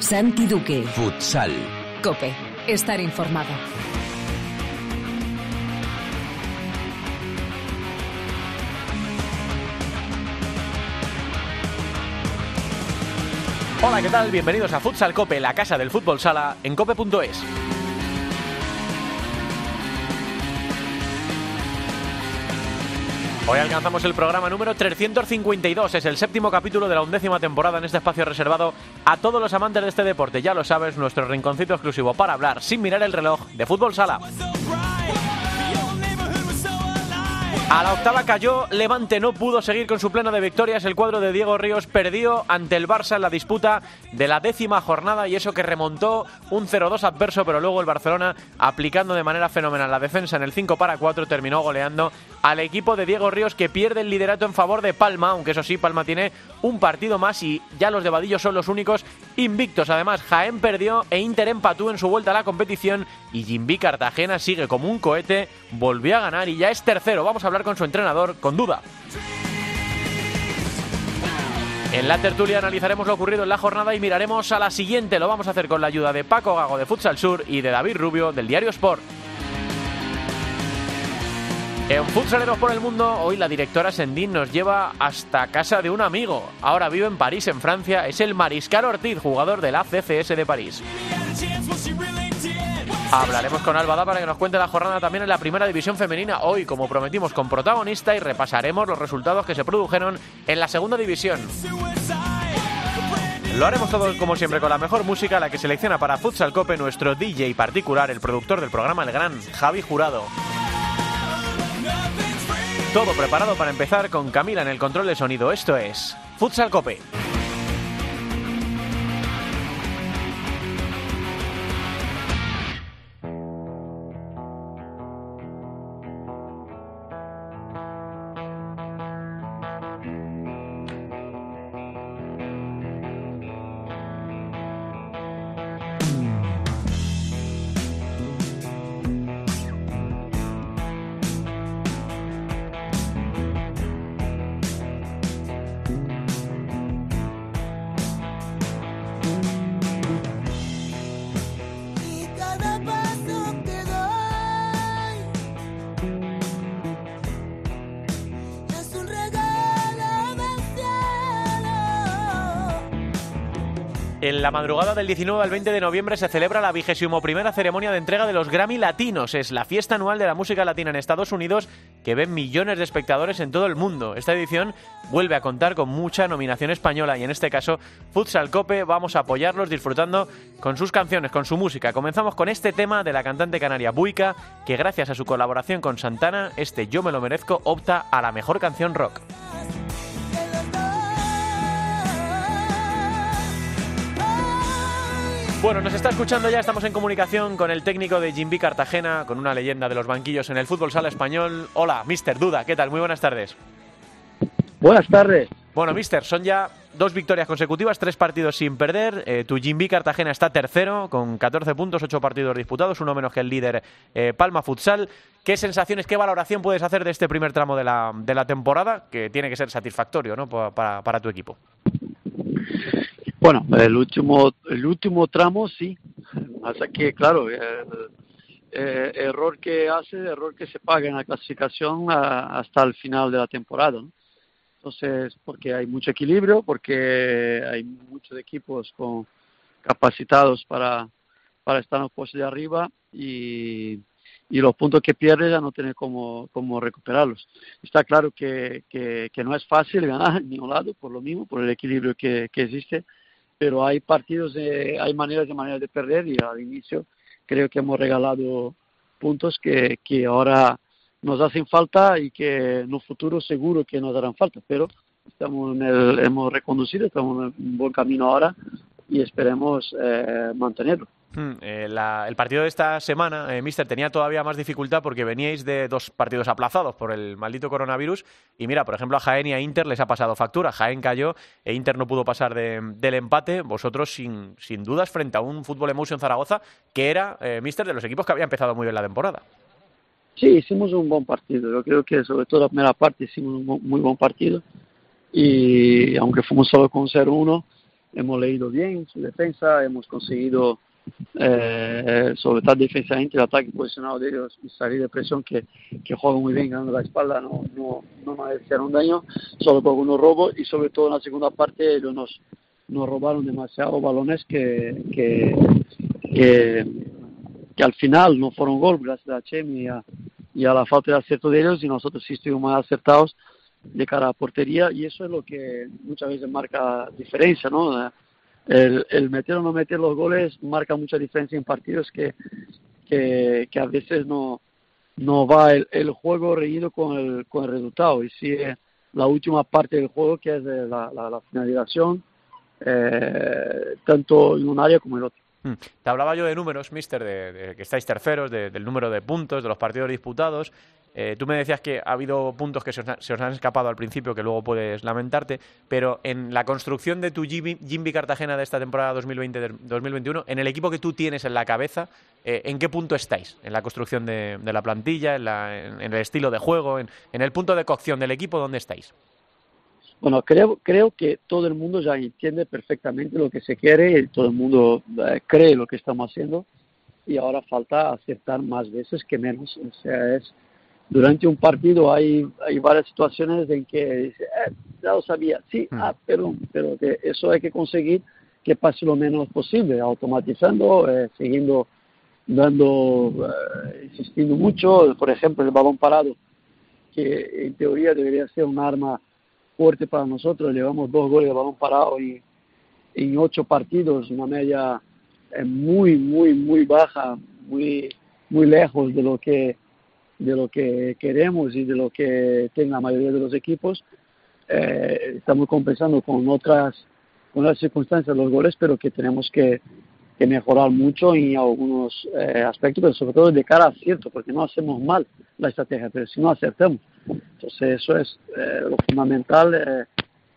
Santi Duque. Futsal. Cope. Estar informado. Hola, ¿qué tal? Bienvenidos a Futsal Cope, la casa del fútbol sala en cope.es. Hoy alcanzamos el programa número 352, es el séptimo capítulo de la undécima temporada en este espacio reservado a todos los amantes de este deporte. Ya lo sabes, nuestro rinconcito exclusivo para hablar sin mirar el reloj de fútbol sala. A la octava cayó, Levante no pudo seguir con su pleno de victorias, el cuadro de Diego Ríos perdió ante el Barça en la disputa de la décima jornada y eso que remontó un 0-2 adverso, pero luego el Barcelona, aplicando de manera fenomenal la defensa en el 5 para 4, terminó goleando al equipo de Diego Ríos que pierde el liderato en favor de Palma, aunque eso sí, Palma tiene un partido más y ya los de Vadillo son los únicos invictos. Además, Jaén perdió e Inter empató en su vuelta a la competición y Jimby Cartagena sigue como un cohete, volvió a ganar y ya es tercero. Vamos a hablar con su entrenador, con duda. En la tertulia analizaremos lo ocurrido en la jornada y miraremos a la siguiente. Lo vamos a hacer con la ayuda de Paco Gago de Futsal Sur y de David Rubio del Diario Sport. En Futsaleros por el Mundo, hoy la directora Sendín nos lleva hasta casa de un amigo. Ahora vive en París, en Francia. Es el Mariscal Ortiz, jugador de la CCS de París. Hablaremos con Albada para que nos cuente la jornada también en la primera división femenina. Hoy, como prometimos, con protagonista y repasaremos los resultados que se produjeron en la segunda división. Lo haremos todo como siempre con la mejor música, la que selecciona para Futsal Cope nuestro DJ particular, el productor del programa, el gran Javi Jurado. Todo preparado para empezar con Camila en el control de sonido. Esto es Futsal Cope. La madrugada del 19 al 20 de noviembre se celebra la vigésimo primera ceremonia de entrega de los Grammy Latinos. Es la fiesta anual de la música latina en Estados Unidos que ven millones de espectadores en todo el mundo. Esta edición vuelve a contar con mucha nominación española y en este caso Futsal Cope vamos a apoyarlos disfrutando con sus canciones, con su música. Comenzamos con este tema de la cantante canaria Buica que gracias a su colaboración con Santana, este Yo me lo merezco opta a la mejor canción rock. Bueno, nos está escuchando ya, estamos en comunicación con el técnico de Jimby Cartagena, con una leyenda de los banquillos en el fútbol sala español. Hola, Mister Duda, ¿qué tal? Muy buenas tardes. Buenas tardes. Bueno, Mister, son ya dos victorias consecutivas, tres partidos sin perder. Eh, tu Jimby Cartagena está tercero con 14 puntos, ocho partidos disputados, uno menos que el líder eh, Palma Futsal. ¿Qué sensaciones, qué valoración puedes hacer de este primer tramo de la, de la temporada, que tiene que ser satisfactorio ¿no? para, para tu equipo? Bueno, el último, el último tramo sí. Hasta que, claro, el, eh, error que hace, error que se paga en la clasificación hasta el final de la temporada. ¿no? Entonces, porque hay mucho equilibrio, porque hay muchos equipos con capacitados para, para estar en los puestos de arriba y, y los puntos que pierde ya no tiene cómo, cómo recuperarlos. Está claro que, que, que no es fácil ganar en ningún lado, por lo mismo, por el equilibrio que, que existe pero hay partidos, de, hay maneras de maneras de perder y al inicio creo que hemos regalado puntos que, que ahora nos hacen falta y que en un futuro seguro que nos harán falta, pero estamos en el, hemos reconducido, estamos en un buen camino ahora y esperemos eh, mantenerlo. Hmm, eh, la, el partido de esta semana, eh, Mister, tenía todavía más dificultad porque veníais de dos partidos aplazados por el maldito coronavirus. Y mira, por ejemplo, a Jaén y a Inter les ha pasado factura. Jaén cayó e Inter no pudo pasar de, del empate. Vosotros, sin, sin dudas, frente a un Fútbol Emotion Zaragoza, que era, eh, Mister, de los equipos que había empezado muy bien la temporada. Sí, hicimos un buen partido. Yo creo que, sobre todo la primera parte, hicimos un muy buen partido. Y aunque fuimos solo con 0-1 hemos leído bien su defensa, hemos conseguido eh, sobre todo defensivamente el ataque posicionado de ellos y salir de presión que, que juegan muy bien ganando la espalda, no, no, no me hicieron daño, solo con unos robos y sobre todo en la segunda parte ellos nos, nos robaron demasiados balones que, que, que, al final no fueron gol gracias a Chemi y a, y a la falta de acierto de ellos y nosotros sí estuvimos más acertados de cara a portería y eso es lo que muchas veces marca diferencia, ¿no? El, el meter o no meter los goles marca mucha diferencia en partidos que, que, que a veces no, no va el, el, juego reñido con el, con el resultado y si la última parte del juego que es la, la, la finalización eh, tanto en un área como en otro. Hmm. Te hablaba yo de números, mister, de, de que estáis terceros, de, del número de puntos, de los partidos disputados. Eh, tú me decías que ha habido puntos que se os, han escapado al principio, que luego puedes lamentarte, pero en la construcción de tu Jimby Cartagena de esta temporada 2020-2021, en el equipo que tú tienes en la cabeza, eh, ¿en qué punto estáis? ¿En la construcción de, la plantilla, en, el estilo de juego, en, en el punto de cocción del equipo, dónde estáis? Bueno, creo, creo que todo el mundo ya entiende perfectamente lo que se quiere y todo el mundo eh, cree lo que estamos haciendo y ahora falta acertar más veces que menos. O sea, es durante un partido hay, hay varias situaciones en que dice, eh, ya lo sabía, sí, mm. ah, perdón, pero que eso hay que conseguir que pase lo menos posible, automatizando, eh, siguiendo dando, eh, insistiendo mucho, por ejemplo, el balón parado, que en teoría debería ser un arma fuerte para nosotros, llevamos dos goles de balón parado y en ocho partidos, una media eh, muy, muy, muy baja, muy, muy lejos de lo que de lo que queremos y de lo que tiene la mayoría de los equipos. Eh, estamos compensando con otras, con otras circunstancias los goles, pero que tenemos que, que mejorar mucho en algunos eh, aspectos, pero sobre todo de cara a acierto, porque no hacemos mal la estrategia, pero si no acertamos. Entonces eso es eh, lo fundamental, eh,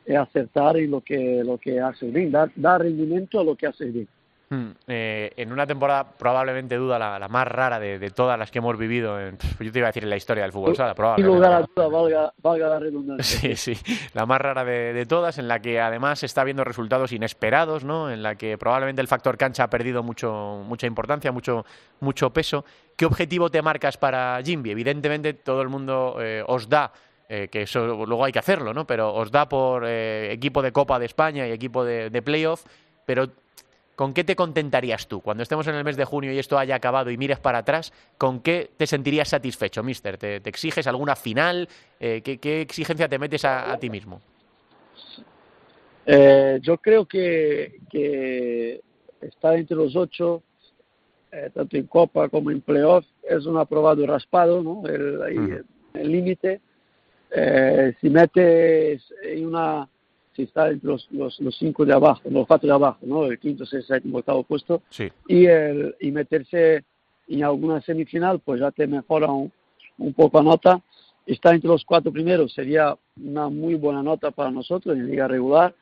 es acertar en lo que, lo que hace bien, dar, dar rendimiento a lo que hace bien. Hmm. Eh, en una temporada probablemente duda la, la más rara de, de, todas las que hemos vivido, en, yo te iba a decir en la historia del fútbol sala, probablemente. Sin lugar a duda, valga, valga la redundancia. Sí, sí, la más rara de, de, todas, en la que además se está viendo resultados inesperados, ¿no? En la que probablemente el factor cancha ha perdido mucho, mucha importancia, mucho, mucho peso. ¿Qué objetivo te marcas para Jimby? Evidentemente todo el mundo eh, os da eh, que eso luego hay que hacerlo, ¿no? Pero os da por eh, equipo de Copa de España y equipo de, de playoff, pero ¿con qué te contentarías tú? Cuando estemos en el mes de junio y esto haya acabado y mires para atrás, ¿con qué te sentirías satisfecho, mister? ¿Te, te exiges alguna final? Eh, ¿qué, ¿qué, exigencia te metes a, a ti mismo? Eh, yo creo que, que estar entre los ocho, eh, tanto en Copa como en Playoff, es un aprobado raspado, ¿no? El límite. Eh, si metes en una si está entre los, los, los, cinco de abajo, los cuatro de abajo, ¿no? El quinto, sexto, séptimo, octavo puesto. Sí. Y, el, y meterse en alguna semifinal, pues ya te mejora un, un poco la nota. Estar entre los cuatro primeros sería una muy buena nota para nosotros en liga regular.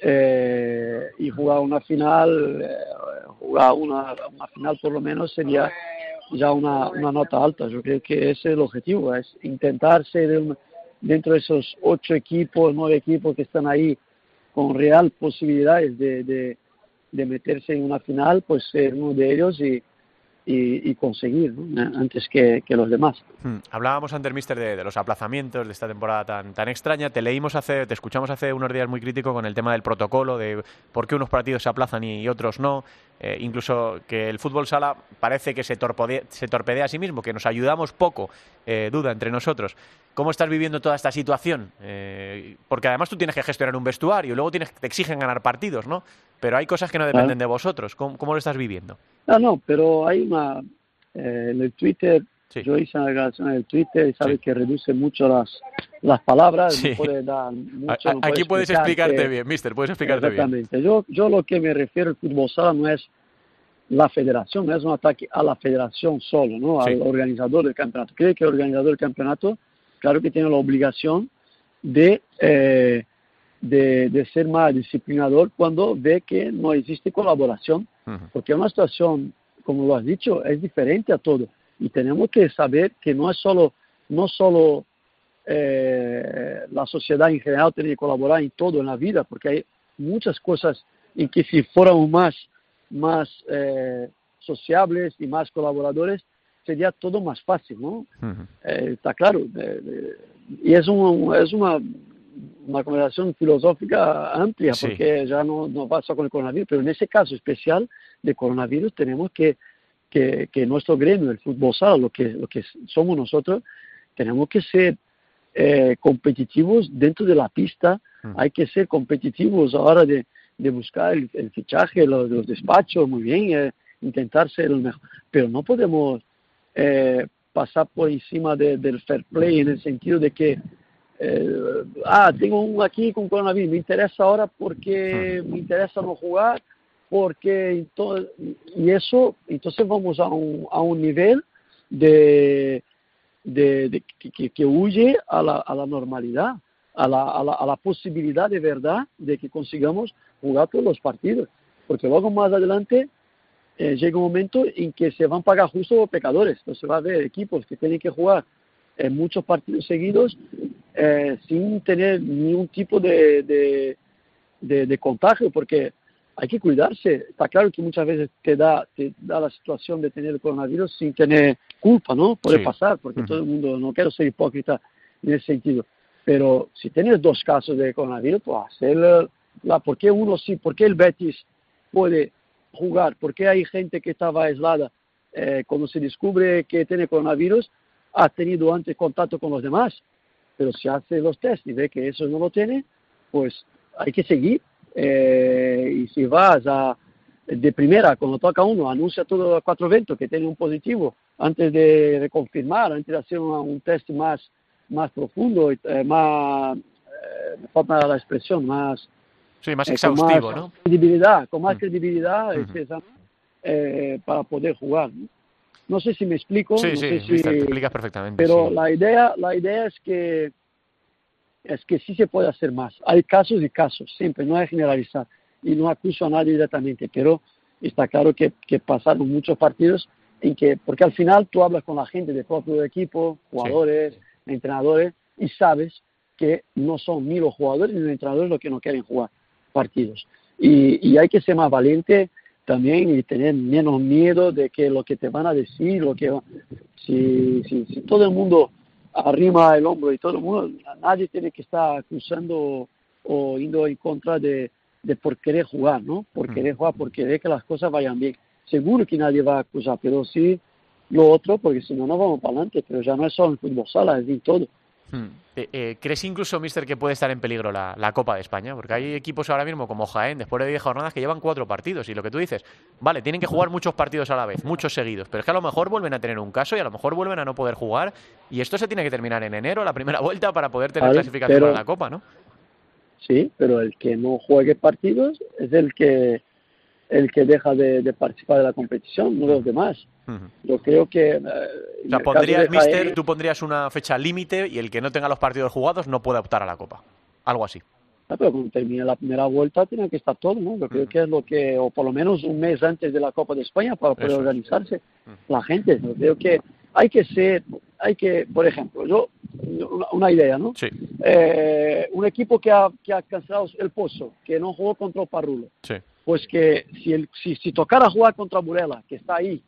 Eh, y jugar una final, eh, jugar una, una final por lo menos sería ya una, una nota alta. Yo creo que ese es el objetivo, es intentar ser un, dentro de esos ocho equipos, nueve equipos que están ahí con real posibilidades de, de, meterse en una final, pues ser uno de ellos y, y, conseguir ¿no? antes que, que, los demás. Hmm. Hablábamos antes, Mister, de, los aplazamientos de esta temporada tan, tan extraña. Te leímos hace, te escuchamos hace unos días muy crítico con el tema del protocolo, de por qué unos partidos se aplazan y otros no. Eh, incluso que el fútbol sala parece que se torpedea, se torpedea a sí mismo, que nos ayudamos poco, eh, duda entre nosotros. ¿Cómo estás viviendo toda esta situación? Eh, porque además tú tienes que gestionar un vestuario y luego tienes, te exigen ganar partidos, ¿no? Pero hay cosas que no dependen de vosotros. ¿Cómo, ¿Cómo, lo estás viviendo? No, no, pero hay una... Eh, en el Twitter, sí. yo hice una declaración en el Twitter y sabes sí. que reduce mucho las, las palabras. Sí. No puede dar mucho, no Aquí puedes explicarte que, bien, mister, puedes explicarte exactamente. bien. Yo, yo lo que me refiero al fútbol sala no es la federación, no es un ataque a la federación solo, ¿no? al organizador del campeonato. Creo que el organizador del campeonato, claro que tiene la obligación de... Eh, de, de, ser más disciplinador cuando ve que no existe colaboración, uh -huh. porque una situación, como lo has dicho, es diferente a todo. Y tenemos que saber que no es solo, no solo eh, la sociedad en general tiene que colaborar en todo en la vida, porque hay, muchas cosas en que si fuéramos más, más eh, sociables y más colaboradores, sería todo más fácil, ¿no? Eh, está claro. y es, un, es una, una conversación filosófica amplia, porque ya no, no pasa con el coronavirus, pero en ese caso especial de coronavirus tenemos que, que, que nuestro gremio, el fútbol sala, lo que, lo que somos nosotros, tenemos que ser eh, competitivos dentro de la pista, hay que ser competitivos ahora de, de buscar el, fichaje, los, los, despachos, muy bien, eh, intentar ser el mejor, pero no podemos eh, pasar por encima del fair play en el sentido de que, eh, ah, tengo un aquí con coronavirus, me interesa ahora porque me interesa no jugar, porque entonces, y eso, entonces vamos a un, a un nivel de, de, que, que, huye a la, a la normalidad, a la, a, la, a la posibilidad de verdad de que consigamos jugar todos los partidos, porque luego más adelante eh, llega un momento en que se van a pagar justo pecadores. Entonces va a haber equipos que tienen que jugar en muchos partidos seguidos eh, sin tener ningún tipo de, de, de, contagio, porque hay que cuidarse. Está claro que muchas veces te da, te da la situación de tener el coronavirus sin tener culpa, ¿no? Puede pasar, porque todo el mundo, no quiero ser hipócrita en ese sentido, pero si tienes dos casos de coronavirus, pues hacer la, ¿por qué uno sí? ¿Por qué el Betis puede jugar, porque hay gente que estaba aislada eh, cuando se descubre que tiene coronavirus, ha tenido antes contacto con los demás, pero si hace los test y ve que eso no lo tiene, pues hay que seguir. Eh, y si vas a, de primera, cuando toca uno, anuncia todo a cuatro eventos que tiene un positivo, antes de, confirmar, antes de hacer un, test más, más profundo, eh, más, me falta la expresión, más Sí, más exhaustivo, con más ¿no? Credibilidad, con más mm. credibilidad eh, para poder jugar. ¿no? sé si me explico. Sí, no sí, sé te explicas perfectamente. Pero la idea, la idea es que es que sí se puede hacer más. Hay casos y casos, siempre, no hay que generalizar. Y no acuso a nadie directamente, pero está claro que, que pasaron muchos partidos en que, porque al final tú hablas con la gente del propio equipo, jugadores, entrenadores, y sabes que no son ni los jugadores ni los entrenadores los que no quieren jugar partidos. Y, y hay que ser más valiente también y tener menos miedo de que lo que te van a decir, lo que si, si, si todo el mundo arrima el hombro y todo el mundo, nadie tiene que estar acusando o yendo en contra de, de por querer jugar, ¿no? Por mm. querer jugar, por querer que las cosas vayan bien. Seguro que nadie va a acusar, pero sí lo otro, porque si no, no vamos para adelante, pero ya no es solo en fútbol sala, es en todo. Hmm. Eh, eh, ¿Crees incluso, Mister, que puede estar en peligro la, Copa de España? Porque hay equipos ahora mismo como Jaén, después de 10 jornadas, que llevan cuatro partidos. Y lo que tú dices, vale, tienen que jugar muchos partidos a la vez, muchos seguidos. Pero es que a lo mejor vuelven a tener un caso y a lo mejor vuelven a no poder jugar. Y esto se tiene que terminar en enero, la primera vuelta, para poder tener clasificación para la Copa, ¿no? Sí, pero el que no juegue partidos es el que el que deja de, participar de la competición, no los demás. Yo creo que... Eh, mister, tú pondrías una fecha límite y el que no tenga los partidos jugados no puede optar a la Copa. Algo así. Ah, pero cuando termine la primera vuelta tiene que estar todo, ¿no? Yo creo que es lo que, o por lo menos un mes antes de la Copa de España para poder organizarse la gente. Yo creo que hay que ser, hay que, por ejemplo, yo, una, idea, ¿no? Sí. Eh, un equipo que ha, que ha cancelado el pozo, que no jugó contra el Parrulo. Sí pues que si, el, si, si tocara jugar contra Burela, que está ahí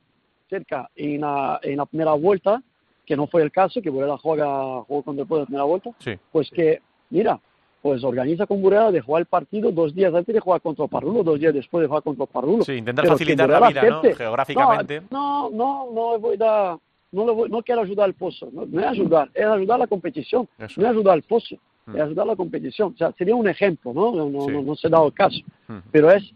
cerca en la, en la primera vuelta, que no fue el caso, que Burela juega, jugó contra el de la primera vuelta, pues que, mira, pues organiza con Burela de jugar el partido dos días antes de jugar contra Parrulo, dos días después de jugar contra Parrulo. Sí, intentar facilitar la vida, ¿no? Geográficamente. No, no, no, voy a no, le voy, no quiero ayudar al pozo, no, no, es ayudar, es ayudar a la competición, no es ayudar al pozo, es mm. ayudar a la competición. O sea, sería un ejemplo, ¿no? No, no, no, se ha dado el caso, mm. pero es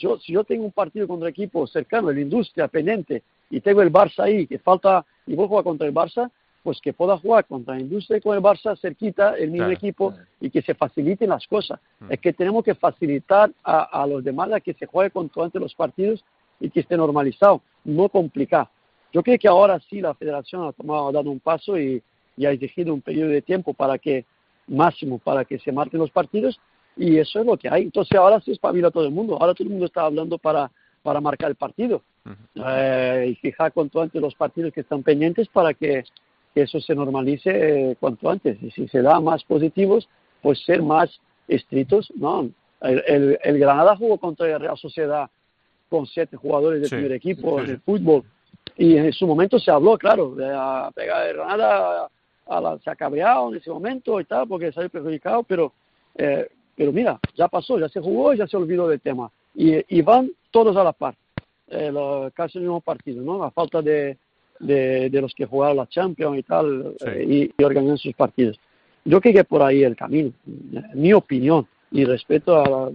yo, si yo tengo un partido contra equipo cercano, la industria pendiente, y tengo el Barça ahí, que falta, y voy a jugar contra el Barça, pues que pueda jugar contra la industria y con el Barça cerquita, el mismo equipo, y que se faciliten las cosas. Mm. Es que tenemos que facilitar a, los demás a que se juegue cuanto antes los partidos y que esté normalizado, no complicar. Yo creo que ahora sí la federación ha tomado, ha dado un paso y, y ha exigido un periodo de tiempo para que, máximo, para que se marquen los partidos, y eso es lo que hay. Entonces ahora sí espabila todo el mundo, ahora todo el mundo está hablando para, para marcar el partido. Eh, y fijar cuanto antes los partidos que están pendientes para que, eso se normalice eh, cuanto antes. Y si se da más positivos, pues ser más estrictos, no, el, el, Granada jugó contra el Real Sociedad con siete jugadores del primer equipo en el fútbol. Y en su momento se habló, claro, de la pegada de Granada a la, se ha cabreado en ese momento y tal porque salió perjudicado, pero eh, pero mira, ya pasó, ya se jugó y ya se olvidó del tema. Y, van todos a la par, eh, casi el mismo partido, ¿no? A falta de, de, los que jugaron la Champions y tal, eh, y, organizan sus partidos. Yo creo que por ahí el camino, mi opinión, y respeto a la,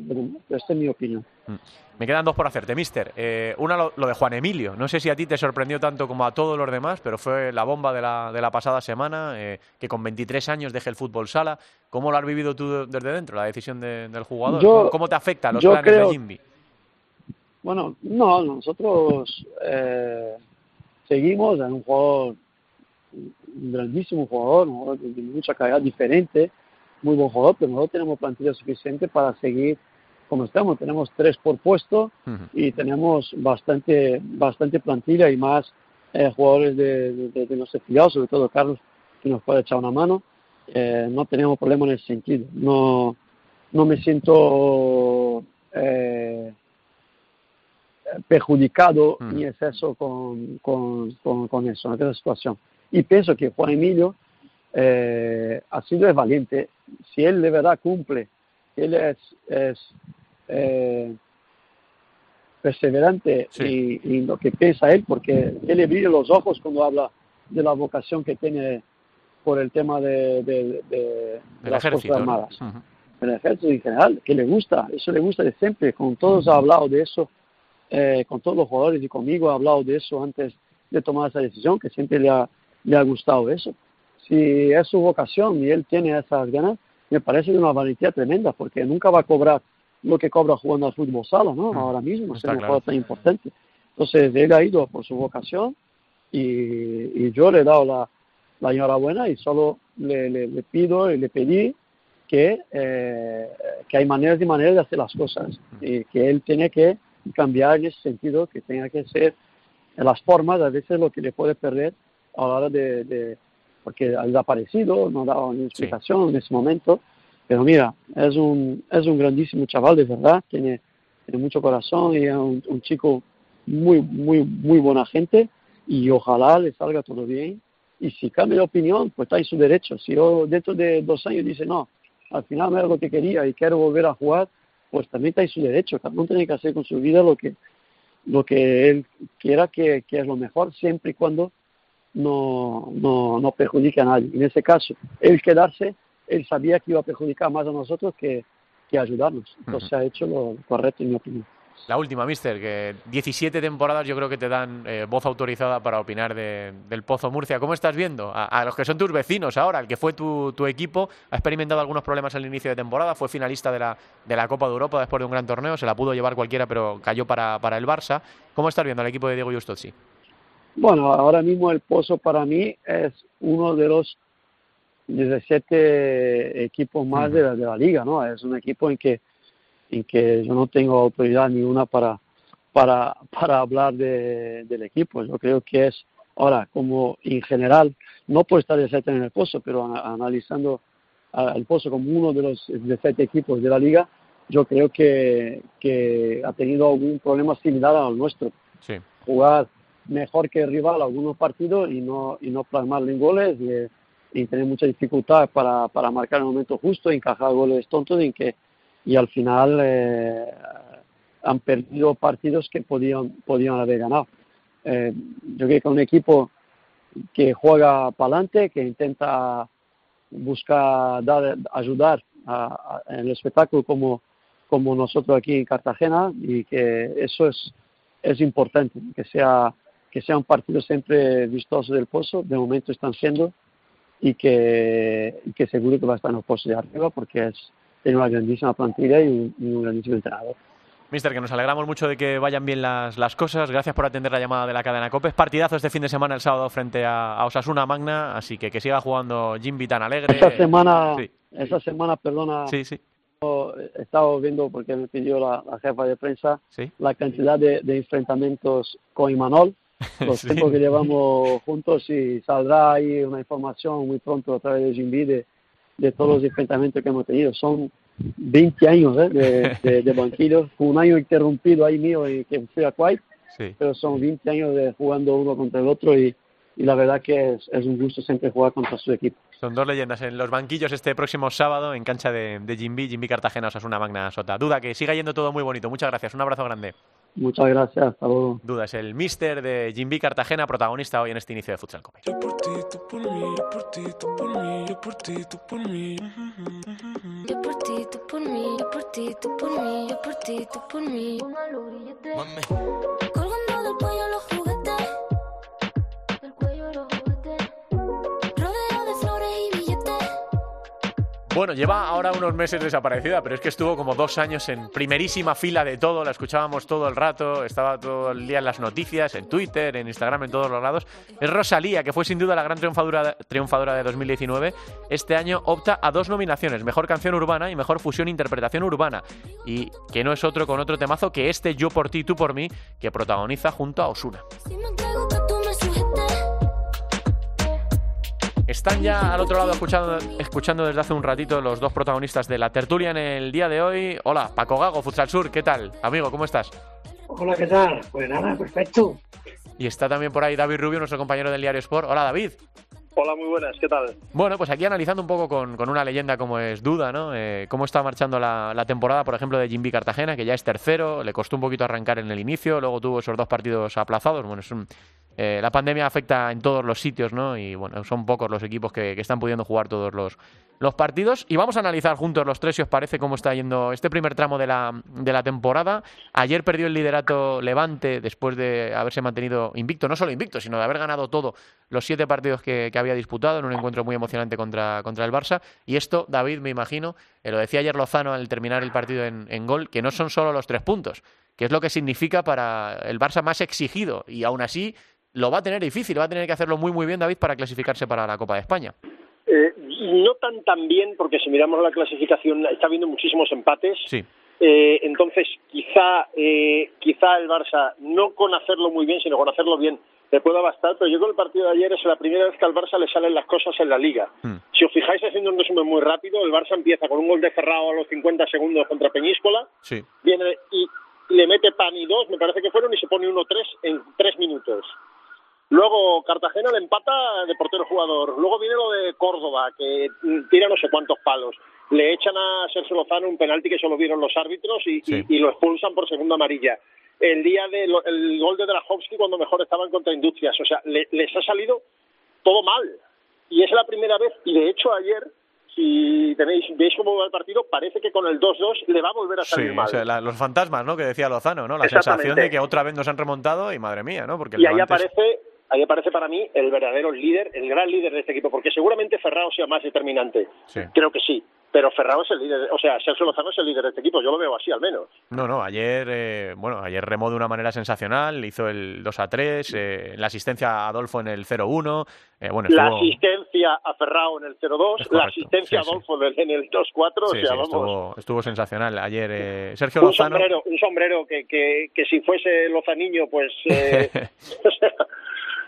esta es mi opinión. Mm. Me quedan dos por hacerte, mister. Eh, una, lo, de Juan Emilio. No sé si a ti te sorprendió tanto como a todos los demás, pero fue la bomba de la, de la pasada semana, eh, que con 23 años deje el fútbol sala. ¿Cómo lo has vivido tú desde dentro, la decisión del jugador? ¿Cómo te afecta los planes de Jimmy? Bueno, no, nosotros eh, seguimos en un jugador, un grandísimo jugador, un jugador de mucha calidad diferente, muy buen jugador, pero no tenemos plantilla suficiente para seguir como estamos. Tenemos tres por puesto y tenemos bastante, bastante plantilla y más eh, jugadores de, de, de, los afiliados, sobre todo Carlos, que nos puede echar una mano. Eh, no tenemos problema en ese sentido. No, no me siento eh, perjudicado ni exceso con, con, con, eso, en esa situación. Y pienso que Juan Emilio ha sido valiente. Si él de verdad cumple, él es, es eh, perseverante y, lo que piensa él, porque él le brilla los ojos cuando habla de la vocación que tiene por el tema de, de, las Fuerzas Armadas. El ejército en general, que le gusta, eso le gusta de siempre, con todos ha hablado de eso, eh, con todos los jugadores y conmigo ha hablado de eso antes de tomar esa decisión, que siempre le ha, le ha gustado eso. Si es su vocación y él tiene esas ganas, me parece de una valentía tremenda, porque nunca va a cobrar lo que cobra jugando al fútbol sala, ¿no? Ahora mismo, es un juego tan importante. Entonces, él ha ido por su vocación y, yo le he dado la, la enhorabuena y solo le, le, pido y le pedí que, eh, que hay maneras y maneras de hacer las cosas y que él tiene que cambiar en ese sentido, que tenga que ser las formas, a veces lo que le puede perder a la hora de, de porque ha desaparecido, no ha dado ninguna explicación en ese momento, pero mira, es un, es un grandísimo chaval, de verdad, tiene, tiene mucho corazón y es un, chico muy, muy, muy buena gente y ojalá le salga todo bien. Y si cambia de opinión, pues está en su derecho. Si yo dentro de dos años dice, no, al final me era lo que quería y quiero volver a jugar, pues también está en su derecho. Uno tiene que hacer con su vida lo que, lo que él quiera que, que es lo mejor, siempre y cuando no, no, no perjudique a nadie. En ese caso, él quedarse él sabía que iba a perjudicar más a nosotros que, que ayudarnos. Entonces ha hecho lo correcto, en mi opinión. La última, Mister, que 17 temporadas yo creo que te dan eh, voz autorizada para opinar del Pozo Murcia. ¿Cómo estás viendo? A, los que son tus vecinos ahora, el que fue tu, tu, equipo, ha experimentado algunos problemas al inicio de temporada, fue finalista de la, de la Copa de Europa después de un gran torneo, se la pudo llevar cualquiera, pero cayó para, para el Barça. ¿Cómo estás viendo al equipo de Diego Justozzi? Bueno, ahora mismo el Pozo para mí es uno de los 17 equipos más de, la, de la liga, ¿no? Es un equipo en que, en que yo no tengo autoridad ninguna para, para, para hablar de, del equipo. Yo creo que es, ahora, como en general, no por estar 17 en el pozo, pero analizando al pozo como uno de los 17 equipos de la liga, yo creo que, que ha tenido algún problema similar al nuestro. Sí. Jugar mejor que el rival algunos partidos y no, y no plasmarle en goles y tener mucha dificultad para, para marcar el momento justo, encajar goles tontos y, que, y al final eh, han perdido partidos que podían, podían haber ganado. Eh, yo creo que un equipo que juega para adelante, que intenta buscar dar, ayudar en el espectáculo como, como nosotros aquí en Cartagena y que eso es, es importante, que sea, que sea un partido siempre vistoso del pozo, de momento están siendo y que, que seguro que va a estar en los puestos de arriba porque es, tiene una grandísima plantilla y un, grandísimo entrenador. Mister, que nos alegramos mucho de que vayan bien las, las cosas. Gracias por atender la llamada de la cadena COPES. Partidazo este fin de semana, el sábado, frente a, Osasuna Magna. Así que que siga jugando Jimmy tan alegre. Esta semana, esa semana perdona, sí, sí. he estado viendo, porque me pidió la, jefa de prensa, la cantidad de, de enfrentamientos con Imanol los tiempos que llevamos juntos y saldrá ahí una información muy pronto a través de Jimby de, de todos los enfrentamientos que hemos tenido. Son 20 años ¿eh? de, de, de banquillos, un año interrumpido ahí mío en que fui a Kuwait, Sí. pero son 20 años de jugando uno contra el otro y, y la verdad que es, es un gusto siempre jugar contra su equipo. Son dos leyendas en los banquillos este próximo sábado en cancha de, de Jimby, Jimby Cartagena, Osasuna Magna Sota. Duda, que siga yendo todo muy bonito. Muchas gracias, un abrazo grande. Muchas gracias, hasta luego. Duda es el mister de Jimby Cartagena, protagonista hoy en este inicio de Futsal Cope. Yo por ti, tú por mí, yo por ti, tú por mí, yo por ti, tú por mí. Yo por ti, tú por mí, yo por ti, tú por mí, yo por ti, tú por mí. Mami. Colgando del cuello Bueno, lleva ahora unos meses desaparecida, pero es que estuvo como dos años en primerísima fila de todo, la escuchábamos todo el rato, estaba todo el día en las noticias, en Twitter, en Instagram, en todos los lados. Es Rosalía, que fue sin duda la gran triunfadora, triunfadora de 2019. Este año opta a dos nominaciones, Mejor Canción Urbana y Mejor Fusión e Interpretación Urbana. Y que no es otro con otro temazo que este Yo por ti, tú por mí, que protagoniza junto a Osuna. Están ya al otro lado escuchando, escuchando desde hace un ratito los dos protagonistas de la tertulia en el día de hoy. Hola, Paco Gago, Futsal Sur, ¿qué tal? Amigo, ¿cómo estás? Hola, ¿qué tal? Pues nada, perfecto. Y está también por ahí David Rubio, nuestro compañero del diario Sport. Hola, David. Hola, muy buenas, ¿qué tal? Bueno, pues aquí analizando un poco con, con una leyenda como es Duda, ¿no? Eh, cómo está marchando la, la temporada, por ejemplo, de Jimby Cartagena, que ya es tercero, le costó un poquito arrancar en el inicio, luego tuvo esos dos partidos aplazados. Bueno, es un, eh, la pandemia afecta en todos los sitios, ¿no? Y bueno, son pocos los equipos que, están pudiendo jugar todos los, partidos. Y vamos a analizar juntos los tres, si os parece, cómo está yendo este primer tramo de la, de la temporada. Ayer perdió el liderato Levante después de haberse mantenido invicto, no solo invicto, sino de haber ganado todo los siete partidos que, había disputado en un encuentro muy emocionante contra, el Barça. Y esto, David, me imagino, eh, lo decía ayer Lozano al terminar el partido en gol, que no son solo los tres puntos, que es lo que significa para el Barça más exigido. Y aún así lo va a tener difícil, va a tener que hacerlo muy muy bien David para clasificarse para la Copa de España. Eh, no tan tan bien, porque si miramos la clasificación está habiendo muchísimos empates. Sí. Eh, entonces, quizá, eh, quizá el Barça, no con hacerlo muy bien, sino con hacerlo bien, le pueda bastar. Pero yo creo que el partido de ayer es la primera vez que al Barça le salen las cosas en la liga. Hmm. Si os fijáis, haciendo un resumen muy rápido, el Barça empieza con un gol de Ferrao a los 50 segundos contra Peñíscola, Sí. viene y le mete pan y dos, me parece que fueron, y se pone 1-3 en tres minutos. Luego Cartagena le empata de portero jugador. Luego viene lo de Córdoba, que tira no sé cuántos palos. Le echan a Sergio Lozano un penalti que solo vieron los árbitros y, Sí. y- y lo expulsan por segunda amarilla. El día del el gol de Drahovski cuando mejor estaban contra Industrias. O sea, le- les ha salido todo mal. Y es la primera vez, y de hecho ayer, si tenéis, veis cómo va el partido, parece que con el 2-2 le va a volver a Sí, salir mal. o sea, la- los fantasmas, ¿no? Que decía Lozano, ¿no? La sensación de que otra vez nos han remontado y madre mía, ¿no? Porque y ahí aparece ahí aparece para mí el verdadero líder, el gran líder de este equipo, porque seguramente Ferrao sea más determinante. Sí. Creo que sí, pero Ferrao es el líder, o sea, Sergio Lozano es el líder de este equipo, yo lo veo así al menos. No, no, ayer, eh, bueno, ayer remó de una manera sensacional, hizo el 2 a 3, eh, la asistencia a Adolfo en el 0-1, eh, bueno, La asistencia a Ferrao en el 0-2, Es la asistencia sí, a Adolfo en el 2-4, sí, o sea, vamos. estuvo, estuvo sensacional ayer. eh, Sergio Un Lozano. sombrero, un sombrero que, que, que si fuese Lozaniño, pues, eh, o sea,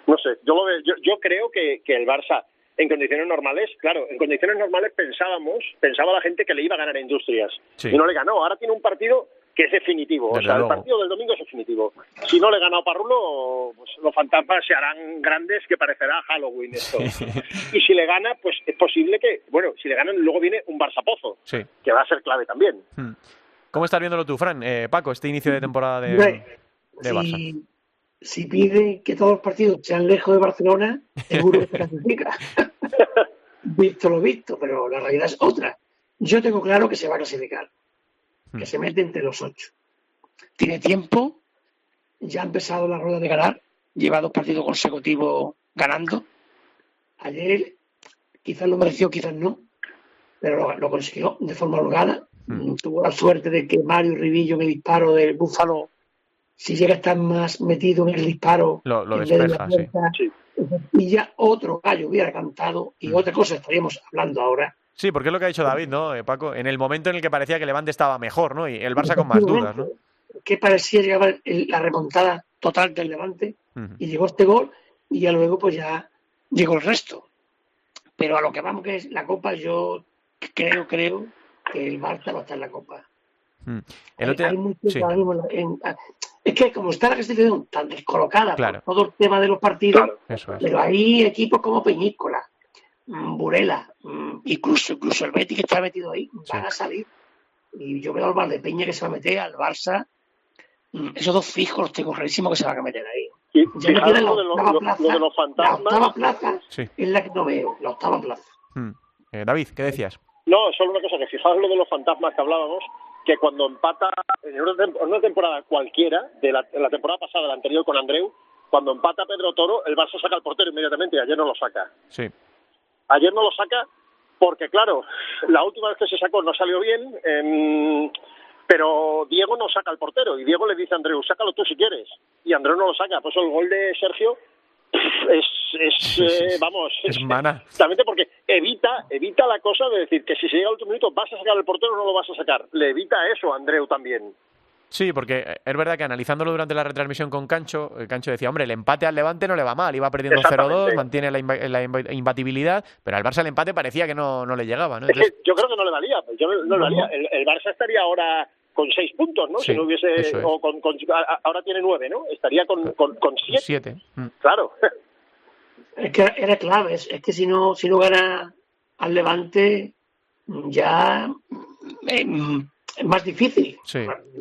no sé, yo lo veo, yo, yo creo que, que el Barça en condiciones normales, claro, en condiciones normales pensábamos, pensaba la gente que le iba a ganar a Industrias Sí. y no le ganó. Ahora tiene un partido que es definitivo, o sea, luego. el partido del domingo es definitivo. Si no le gana a Parrulo, pues los fantasmas se harán grandes que parecerá Halloween esto. Y si le gana, pues es posible que, bueno, si le ganan luego viene un Barça Pozo, Sí. que va a ser clave también. Hmm. ¿Cómo estás viéndolo tú, Fran? Eh, Paco, este inicio de temporada de, de Barça. Si, pide que todos los partidos sean lejos de Barcelona, seguro que se clasifica. visto lo visto, pero la realidad es otra. Yo tengo claro que se va a clasificar, que Hmm. se mete entre los ocho. Tiene tiempo, ya ha empezado la rueda de ganar, lleva dos partidos consecutivos ganando. Ayer quizás lo mereció, quizás no, pero lo, lo consiguió de forma holgada. Hmm. Tuvo la suerte de que Mario Rivillo en el disparo del Búfalo, si llega a estar más metido en el disparo, Lo, lo en vez de despeja, la sí. puerta, Sí. y ya otro gallo hubiera cantado y Mm. otra cosa estaríamos hablando ahora. Sí, porque es lo que ha dicho David, ¿no, eh, Paco? En el momento en el que parecía que Levante estaba mejor, ¿no? Y el Barça con más dudas, ¿no? Que parecía llegar el- la remontada total del Levante y llegó este gol y ya luego pues ya llegó el resto. Pero a lo que vamos que es la Copa yo creo, creo que el Barça va a estar en la Copa. Mm. El Hay- otro- hay mucho sí. en- es que como está la clasificación tan descolocada Claro. por todo el tema de los partidos, Claro. Eso es. pero hay equipos como Peñíscola, mm, Burela, mm, incluso, incluso el Betis que está metido ahí, van a salir. Y yo veo al Valdepeña que se va a meter, al Barça. mm, Esos dos fijos los tengo clarísimos que se van a meter ahí. Y Ya me queda la octava lo- plaza. lo de los La octava fantasmas. plaza Sí. es la que no veo, la octava plaza. Eh, David, ¿qué decías? No, solo una cosa, que fijaos lo de los fantasmas que hablábamos, que cuando empata en una, tem- en una temporada cualquiera, de la, en la temporada pasada, la anterior con Andreu, cuando empata Pedro Toro, el Barça saca al portero inmediatamente y ayer no lo saca. Sí. Ayer no lo saca porque, claro, la última vez que se sacó no salió bien, em, pero Diego no saca al portero y Diego le dice a Andreu, sácalo tú si quieres. Y Andreu no lo saca. Pues el gol de Sergio es, es Sí, sí, eh, vamos, Es mana. Exactamente porque evita, evita la cosa de decir que si se llega al último minuto vas a sacar al portero o no lo vas a sacar. Le evita eso a Andreu también. Sí, porque eh, es verdad que analizándolo durante la retransmisión con Cancho, el Cancho decía, hombre, el empate al Levante no le va mal, iba perdiendo 0-2, Exactamente. mantiene la, imba- la imba- imbatibilidad, pero al Barça el empate parecía que no, no le llegaba, ¿no? Entonces, yo creo que no le valía, yo no, no le valía. El, el Barça estaría ahora con seis puntos, ¿no? Sí, si no hubiese, es. o con, ahora tiene nueve, ¿no? Estaría con, con, con siete, siete. Mm. claro. Es que era clave, es, que si no, si no gana al Levante, ya eh, es más difícil. Sí.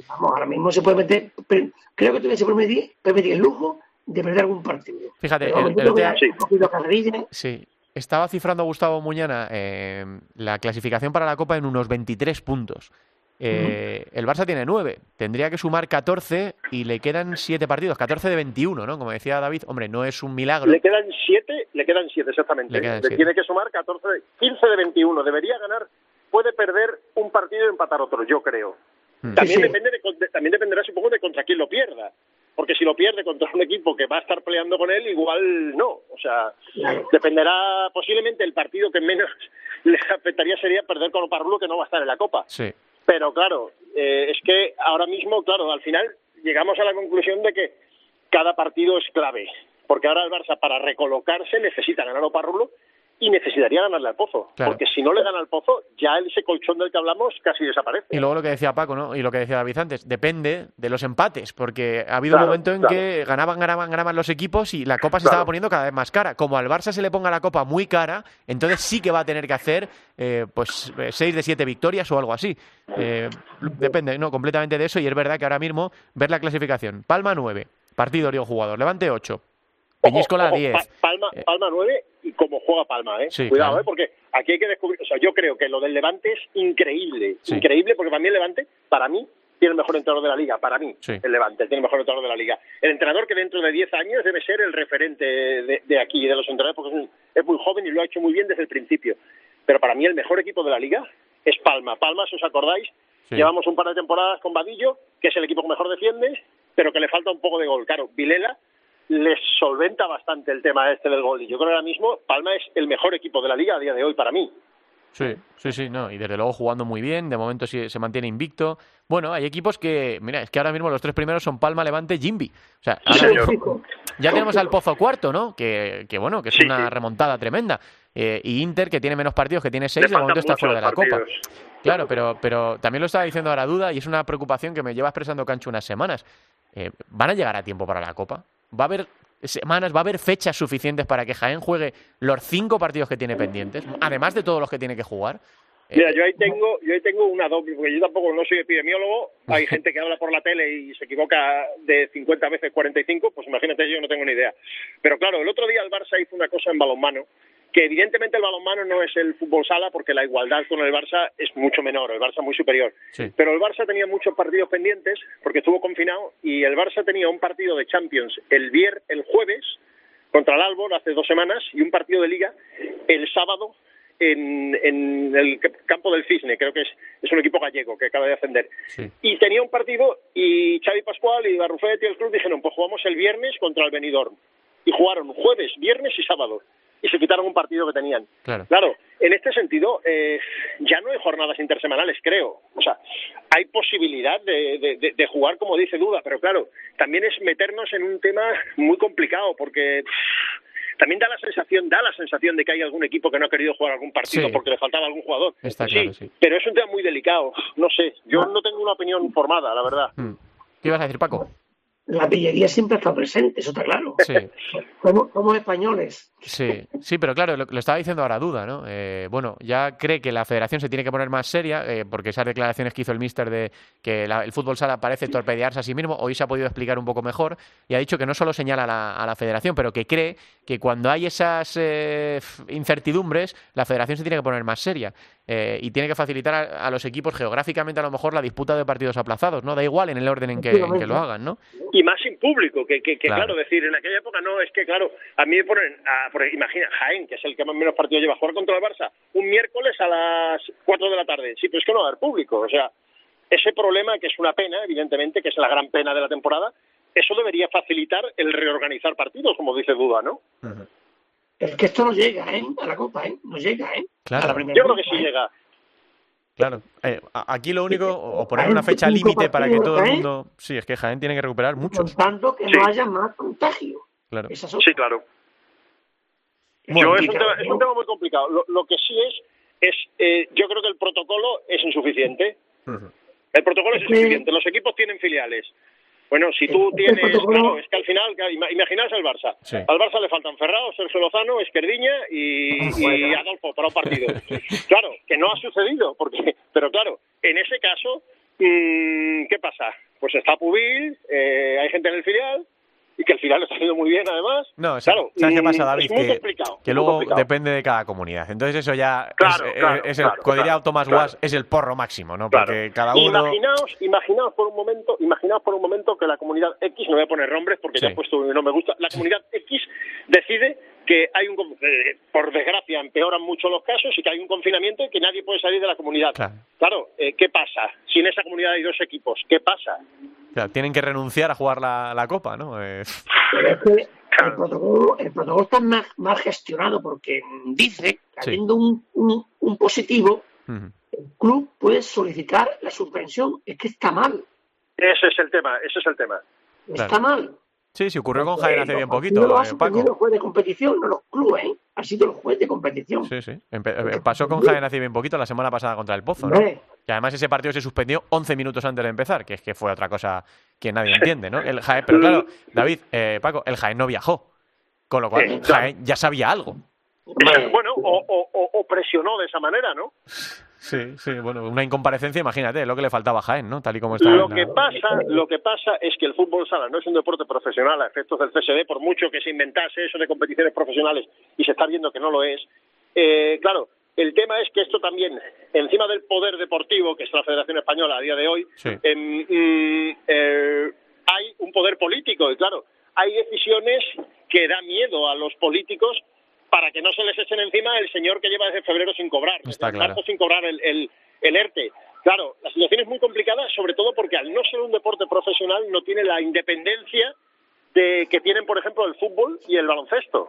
Vamos, ahora mismo se puede meter, pero creo que todavía se puede meter, puede meter el lujo de perder algún partido. Fíjate, Pero el- el día- carrerilla. Sí. Estaba cifrando Gustavo Muñana eh, la clasificación para la Copa en unos 23 puntos. Eh, El Barça tiene 9, tendría que sumar 14 y le quedan 7 partidos, 14 de 21, ¿no? Como decía David, hombre, no es un milagro. Le quedan siete, le quedan siete exactamente. Le quedan Le siete. tiene que sumar 14, de- 15 de 21. Debería ganar, puede perder un partido y empatar otro, yo creo. Mm. También, Sí, sí. Depende de- de- también dependerá, supongo, de contra quién lo pierda. Porque si lo pierde contra un equipo que va a estar peleando con él, igual no. O sea, Claro. dependerá, posiblemente el partido que menos le afectaría sería perder con Oparrulo, que no va a estar en la Copa. Sí. Pero claro, eh, es que ahora mismo, claro, al final llegamos a la conclusión de que cada partido es clave. Porque ahora el Barça, para recolocarse, necesita ganar a Oparrulo y necesitaría ganarle al Pozo. Claro. Porque si no le gana al Pozo, ya ese colchón del que hablamos casi desaparece. Y luego lo que decía Paco, ¿no? Y lo que decía David antes, depende de los empates, porque ha habido un momento en claro. que ganaban, ganaban, ganaban los equipos y la Copa se estaba poniendo cada vez más cara. Como al Barça se le ponga la Copa muy cara, entonces sí que va a tener que hacer eh, pues eh, seis de siete victorias o algo así. Eh, depende, ¿no? Completamente de eso y es verdad que ahora mismo ver la clasificación. Palma 9, partido Río jugador, Levante 8, Peñíscola Ojo, 10. Pa- Palma, Eh. Palma 9 y cómo juega Palma, ¿eh? Sí, Cuidado, claro. ¿eh? Porque aquí hay que descubrir, o sea, yo creo que lo del Levante es increíble, Sí. increíble porque para mí el Levante, para mí, tiene el mejor entrenador de la liga, para mí, Sí. el Levante tiene el mejor entrenador de la liga. El entrenador que dentro de 10 años debe ser el referente de, de aquí, de los entrenadores, porque es, un- es muy joven y lo ha hecho muy bien desde el principio. Pero para mí el mejor equipo de la liga es Palma. Palma, si os acordáis, Sí. llevamos un par de temporadas con Vadillo, que es el equipo que mejor defiende, pero que le falta un poco de gol. Claro, Vilela les solventa bastante el tema este del gol. Y yo creo que ahora mismo Palma es el mejor equipo de la liga a día de hoy para mí. Sí, sí, sí, no, y desde luego jugando muy bien, de momento sí se mantiene invicto. Bueno, hay equipos que, mira, es que ahora mismo los tres primeros son Palma, Levante, Jimby. O sea, mismo- ya tenemos al Pozo cuarto, ¿no? Que, que bueno, que es Sí, una sí. remontada tremenda. Eh, y Inter, que tiene menos partidos, que tiene Le seis, de momento está fuera de la Copa. Claro, pero, pero también lo estaba diciendo ahora Duda y es una preocupación que me lleva expresando Cancho unas semanas. Eh, ¿Van a llegar a tiempo para la Copa? ¿Va a haber semanas, va a haber fechas suficientes para que Jaén juegue los cinco partidos que tiene pendientes, además de todos los que tiene que jugar? Eh, Mira, yo ahí tengo, yo ahí tengo una doble, porque yo tampoco no soy epidemiólogo, hay gente que habla por la tele y se equivoca de 50 veces 45, pues imagínate, yo no tengo ni idea. Pero claro, el otro día el Barça hizo una cosa en balonmano, que evidentemente el balonmano no es el fútbol sala, porque la igualdad con el Barça es mucho menor, el Barça muy superior. Sí. Pero el Barça tenía muchos partidos pendientes, porque estuvo confinado, y el Barça tenía un partido de Champions el, vier, el jueves contra el Albor hace dos semanas, y un partido de Liga el sábado en, en el campo del Cisne, creo que es, es un equipo gallego que acaba de ascender. Sí. Y tenía un partido y Xavi Pascual y Barrufet y el club dijeron, pues jugamos el viernes contra el Benidorm. Y jugaron jueves, viernes y sábado. Y se quitaron un partido que tenían. Claro. Claro, en este sentido, eh, ya no hay jornadas intersemanales, creo. O sea, hay posibilidad de, de- jugar como dice Duda, pero claro, también es meternos en un tema muy complicado, porque pff, también da la sensación, da la sensación de que hay algún equipo que no ha querido jugar algún partido Sí. porque le faltaba algún jugador. Está claro, sí. Pero es un tema muy delicado. No sé, yo no tengo una opinión formada, la verdad. Mm. ¿Qué ibas a decir, Paco? La pillería siempre está presente, eso está claro. Sí. Somos, somos españoles. Sí, sí, pero claro, lo, lo estaba diciendo ahora Duda, ¿no? Eh, bueno, ya cree que la federación se tiene que poner más seria, eh, porque esas declaraciones que hizo el míster de que la- el fútbol sala parece torpedearse a sí mismo, hoy se ha podido explicar un poco mejor y ha dicho que no solo señala a la, a la federación, pero que cree que cuando hay esas eh, incertidumbres, la federación se tiene que poner más seria eh, y tiene que facilitar a, a los equipos geográficamente a lo mejor la disputa de partidos aplazados, ¿no? Da igual en el orden en que, en que lo hagan, ¿no? Y más sin público, que, que, que, Claro. claro. decir, en aquella época no, es que claro, a mí me ponen, a, por, imagina, Jaén, que es el que más menos partidos lleva, jugar contra el Barça un miércoles a las 4 de la tarde, sí, pero es que no va a haber público, o sea, ese problema, que es una pena, evidentemente, que es la gran pena de la temporada, eso debería facilitar el reorganizar partidos, como dice Duda, ¿no? Es que esto no llega, ¿eh? A la Copa, ¿eh? No llega, ¿eh? Claro. A la primera Yo creo que sí ¿eh? llega. Claro. Eh, aquí lo único, o poner una fecha límite para que todo el mundo... Sí, es que Jaén tiene que recuperar muchos. Contando que Sí. no haya más contagio. Claro. Sí, claro. Bueno, yo, es, un tema, es un tema muy complicado. Lo, lo que sí es, es eh, yo creo que el protocolo es insuficiente. El protocolo es insuficiente. Los equipos tienen filiales. Bueno, si tú el tienes, claro, es que al final, imaginaos el Barça. Sí. Al Barça le faltan Ferrao, Sergio Lozano, Esquerdiña y, y Adolfo para un partido. claro, que no ha sucedido, porque, pero claro, en ese caso, mm, ¿qué pasa? Pues está Pubil, eh, hay gente en el filial y que el filial está haciendo muy bien además. No, claro, ¿sabes qué pasa, David? Es muy que complicado. que luego complicado. depende de cada comunidad. Entonces eso ya Claro, es, claro, es el, claro, como diría claro, Tomás claro. Guas, es el porro máximo, ¿no? Claro. Porque cada uno... Imaginaos, imaginaos por un momento, imaginaos por un momento que la comunidad X, no voy a poner nombres porque Sí. ya he puesto no me gusta, la comunidad X decide que hay un, eh, por desgracia empeoran mucho los casos y que hay un confinamiento y que nadie puede salir de la comunidad. Claro. eh, ¿qué pasa? Si en esa comunidad hay dos equipos, ¿qué pasa? Claro, tienen que renunciar a jugar la, la Copa, ¿no? Eh, Pero es que el protocolo, el protocolo está mal, mal gestionado porque dice que Sí. habiendo un, un, un positivo, el club puede solicitar la suspensión. Es que está mal. Ese es el tema, ese es el tema. Está Claro. mal. Sí, sí, ocurrió con Jaén Eh, hace bien poquito, Lo ha eh, suspendido el Paco. juez de competición, no los clubes, ¿eh? Ha sido el juez de competición. Sí, sí. Empe- eh, pasó con Jaén hace bien poquito la semana pasada contra el Pozo, ¿no? Hombre, Que además ese partido se suspendió 11 minutos antes de empezar, que es que fue otra cosa que nadie entiende, ¿no? El Jaén, pero claro, David, eh, Paco, el Jaén no viajó. Con lo cual. Jaén ya sabía algo. Bueno, o, o- o- o presionó de esa manera, ¿no? Sí, sí, bueno, una incomparecencia, imagínate, lo que le faltaba a Jaén, ¿no? Tal y como está. Lo la- que pasa, lo que pasa es que el fútbol sala no es un deporte profesional a efectos del CSD, por mucho que se inventase eso de competiciones profesionales y se está viendo que no lo es. Eh, claro, el tema es que esto también, encima del poder deportivo que es la Federación Española a día de hoy, Sí. em, mm, eh, hay un poder político y claro, hay decisiones que da miedo a los políticos para que no se les echen encima el señor que lleva desde febrero sin cobrar, Está desde claro. marzo sin cobrar el, el, el ERTE. Claro, la situación es muy complicada, sobre todo porque al no ser un deporte profesional no tiene la independencia de que tienen, por ejemplo, el fútbol y el baloncesto.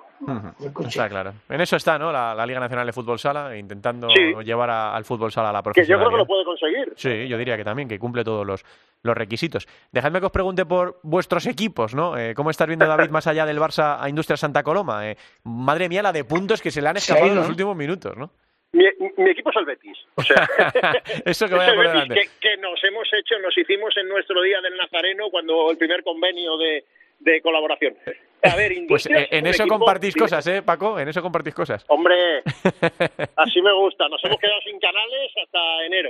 Está claro. En eso está, ¿no? La, la Liga Nacional de Fútbol Sala, intentando Sí. llevar a- al fútbol sala a la Que yo creo profesionalidad. que lo puede conseguir. Sí, yo diría que también, que cumple todos los, los requisitos. Dejadme que os pregunte por vuestros equipos, ¿no? Eh, ¿Cómo estás viendo, David, más allá del Barça a Industria Santa Coloma? Eh, madre mía, la de puntos que se le han escapado en ¿no? los últimos minutos, ¿no? Mi, mi equipo es el Betis. O sea, Eso que el Betis que, que nos hemos hecho, nos hicimos en nuestro día del Nazareno cuando el primer convenio de, de colaboración. A ver, Pues eh, en eso equipo- compartís cosas, ¿eh, Paco? En eso compartís cosas. Hombre, así me gusta. Nos hemos quedado sin canales hasta enero.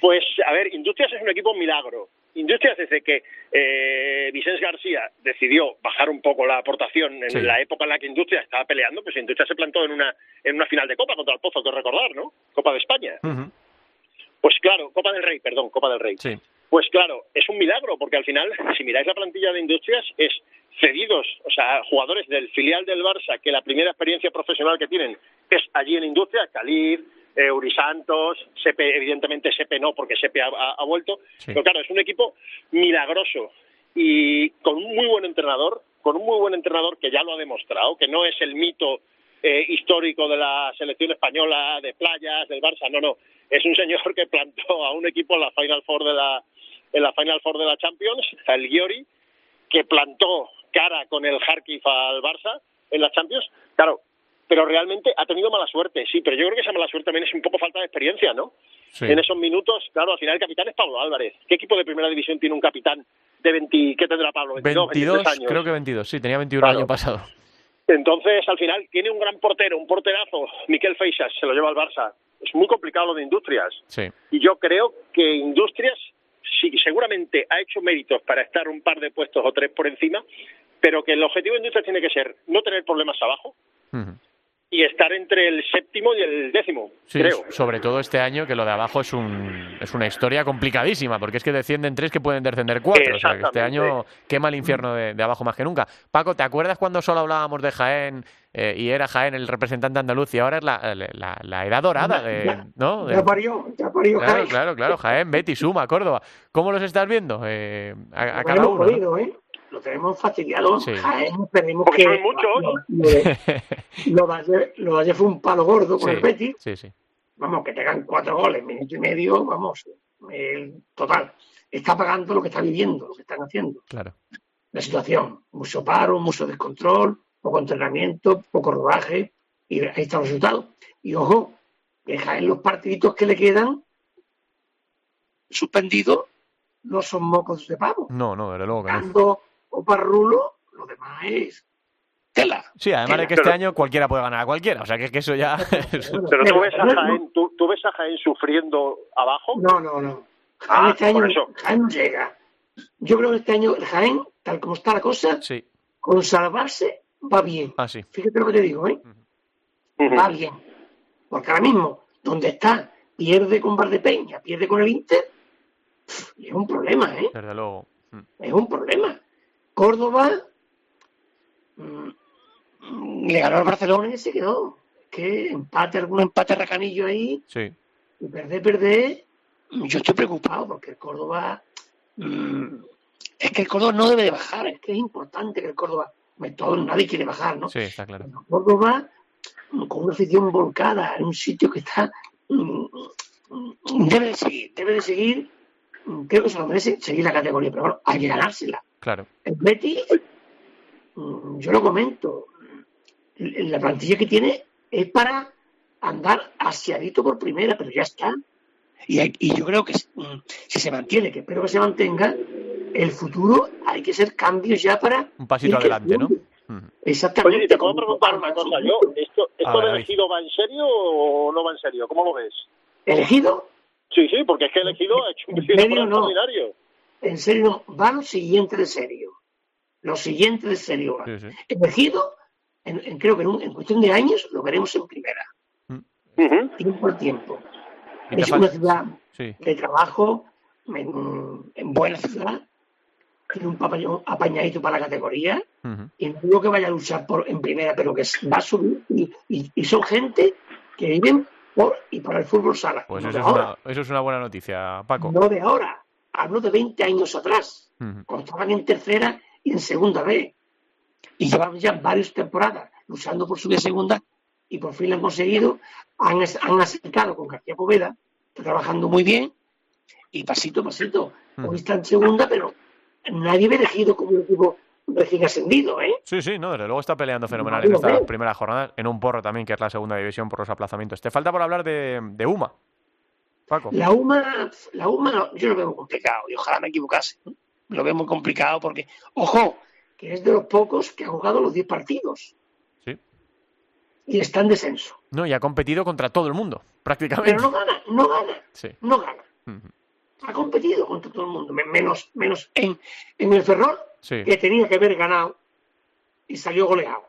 Pues, a ver, Industrias es un equipo milagro. Industrias desde que eh, Vicente García decidió bajar un poco la aportación en Sí. la época en la que Industrias estaba peleando, pues Industrias se plantó en una en una final de Copa contra el Pozo, que recordar, ¿no? Copa de España. Pues claro, Copa del Rey, perdón, Copa del Rey. Sí. Pues claro, es un milagro, porque al final, si miráis la plantilla de Industrias, es cedidos, o sea, jugadores del filial del Barça, que la primera experiencia profesional que tienen es allí en Industrias, Khalid, eh, Uri Santos, Sepe, evidentemente Sepe no, porque Sepe ha, ha- ha vuelto, Sí. pero claro, es un equipo milagroso y con un muy buen entrenador, con un muy buen entrenador que ya lo ha demostrado, que no es el mito eh, histórico de la selección española de playas, del Barça, no, no, es un señor que plantó a un equipo en la Final Four de la en la Final Four de la Champions, el Giori, que plantó cara con el Kharkiv al Barça en la Champions, claro, pero realmente ha tenido mala suerte, sí, pero yo creo que esa mala suerte también es un poco falta de experiencia, ¿no? Sí. En esos minutos, claro, al final el capitán es Pablo Álvarez. ¿Qué equipo de primera división tiene un capitán de 20, ¿qué tendrá Pablo? 22, 22, 23 años. creo que 22, sí, tenía 21 Claro. el año pasado. Entonces, al final, tiene un gran portero, un porterazo, Miquel Feixas, se lo lleva al Barça. Es muy complicado lo de Industrias. Sí. Y yo creo que Industrias sí, seguramente ha hecho méritos para estar un par de puestos o tres por encima, pero que el objetivo de Industrias tiene que ser no tener problemas abajo. Y estar entre el séptimo y el décimo, Sí, creo. sobre todo este año, que lo de abajo es un es una historia complicadísima, porque es que descienden tres que pueden descender cuatro. O sea, que este año quema el infierno de, de abajo más que nunca. Paco, ¿te acuerdas cuando solo hablábamos de Jaén eh, y era Jaén el representante andaluz y ahora es la, la, la edad dorada de, Ya- ¿no? De- Ya parió, ya parió claro, Jaén. claro, claro, Jaén, Betis, Suma, Córdoba. ¿Cómo los estás viendo? Eh, a, a cada ¿eh? Lo tenemos fastidiado. Sí. Jaén, esperemos Porque que. sois muchos. Lo, lo ayer fue un palo gordo con Sí, el Betis. sí, sí. Vamos, que tengan cuatro goles, minuto y medio, vamos. El total. Está pagando lo que está viviendo, lo que están haciendo. Claro. La situación. Mucho paro, mucho descontrol, poco entrenamiento, poco rodaje. Y ahí está el resultado. Y ojo, que Jaén los partiditos que le quedan suspendidos no son mocos de pavo. No, no, desde luego que no. O Parrulo, lo demás es tela. Sí, además de que Pero- este año cualquiera puede ganar a cualquiera. O sea, que, es que eso ya... Pero tú ves a Jaén, tú, tú ves a Jaén sufriendo abajo. No, no, no. Jaén Ah, este año por eso. Jaén no llega. Yo creo que este año el Jaén, tal como está la cosa, sí, con salvarse va bien. ah, sí. Fíjate lo que te digo, ¿eh? Va bien. Porque ahora mismo, donde está, pierde con Valdepeña, pierde con el Inter, es un problema, ¿eh? Desde luego. Mm. Es un problema. Córdoba mm, le ganó al Barcelona y se quedó. Que empate, algún empate racanillo ahí, Sí. y perder, perder. Yo estoy preocupado porque el Córdoba. mm, es que el Córdoba no debe de bajar, es que es importante que el Córdoba. todo- nadie quiere bajar, ¿no? Sí, está claro. Pero Córdoba, mm, con una afición volcada, en un sitio que está. debe de seguir, debe de seguir. Creo que se lo merece seguir la categoría, pero bueno, hay que ganársela. Claro. El Betis, mm, yo lo comento, la plantilla que tiene es para andar asiadito por primera, pero ya está. Y, hay- y yo creo que mm, si se mantiene, que espero que se mantenga, el futuro hay que hacer cambios ya para... Un pasito adelante, ¿no? Exactamente. Oye, y te puedo preguntar una cosa yo. ¿Esto, esto de elegido va en serio o no va en serio? ¿Cómo lo ves? Elegido, Sí, sí, porque es que elegido ha hecho un En final serio, no. extraordinario. en serio, no, va lo siguiente de serio. Lo siguiente de serio va. Sí, sí. Elegido, en- en- creo que en, un- en cuestión de años lo veremos en primera. Ujú. Tiempo al tiempo. Es una ciudad Sí. de trabajo en, en buena ciudad, tiene un papayón apañadito para la categoría, y no digo que vaya a luchar por en primera, pero que va a subir, y, y- y son gente que viven por y para el fútbol sala. Pues no, eso es, ahora, una, eso es una buena noticia, Paco. no de ahora, hablo de 20 años atrás, Ujú. cuando estaban en tercera y en segunda B, y llevan ya varias temporadas luchando por subir a segunda, y por fin lo han conseguido, han, han acercado con García Poveda, está trabajando muy bien, y pasito a pasito. Ujú. Hoy está en segunda, pero nadie ve elegido como un equipo recién ascendido, ¿eh? Sí, sí, no, desde luego está peleando fenomenal en esta primera jornada, en un porro también, que es la segunda división por los aplazamientos. Te falta por hablar de, de UMA, Paco. La UMA, la UMA yo lo veo muy complicado, y ojalá me equivocase. ¿no? Lo veo muy complicado porque, ojo, que es de los pocos que ha jugado los 10 partidos Sí. y está en descenso. No, y ha competido contra todo el mundo, prácticamente. Pero no gana, no gana, Sí. no gana. Ujú. Ha competido contra todo el mundo, me- menos, menos en, en el Ferrol, Sí. que tenía que haber ganado y salió goleado.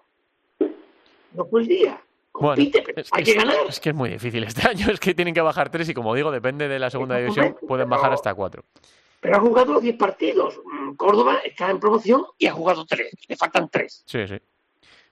No fue el día. Bueno, Compite, pero es, hay es- que ganar. es que es muy difícil este año, es que tienen que bajar tres y como digo, depende de la segunda división, pueden bajar pero- hasta cuatro. Pero ha jugado los 10 partidos. Mm, Córdoba está en promoción y ha jugado 3. Le faltan 3. Sí, sí.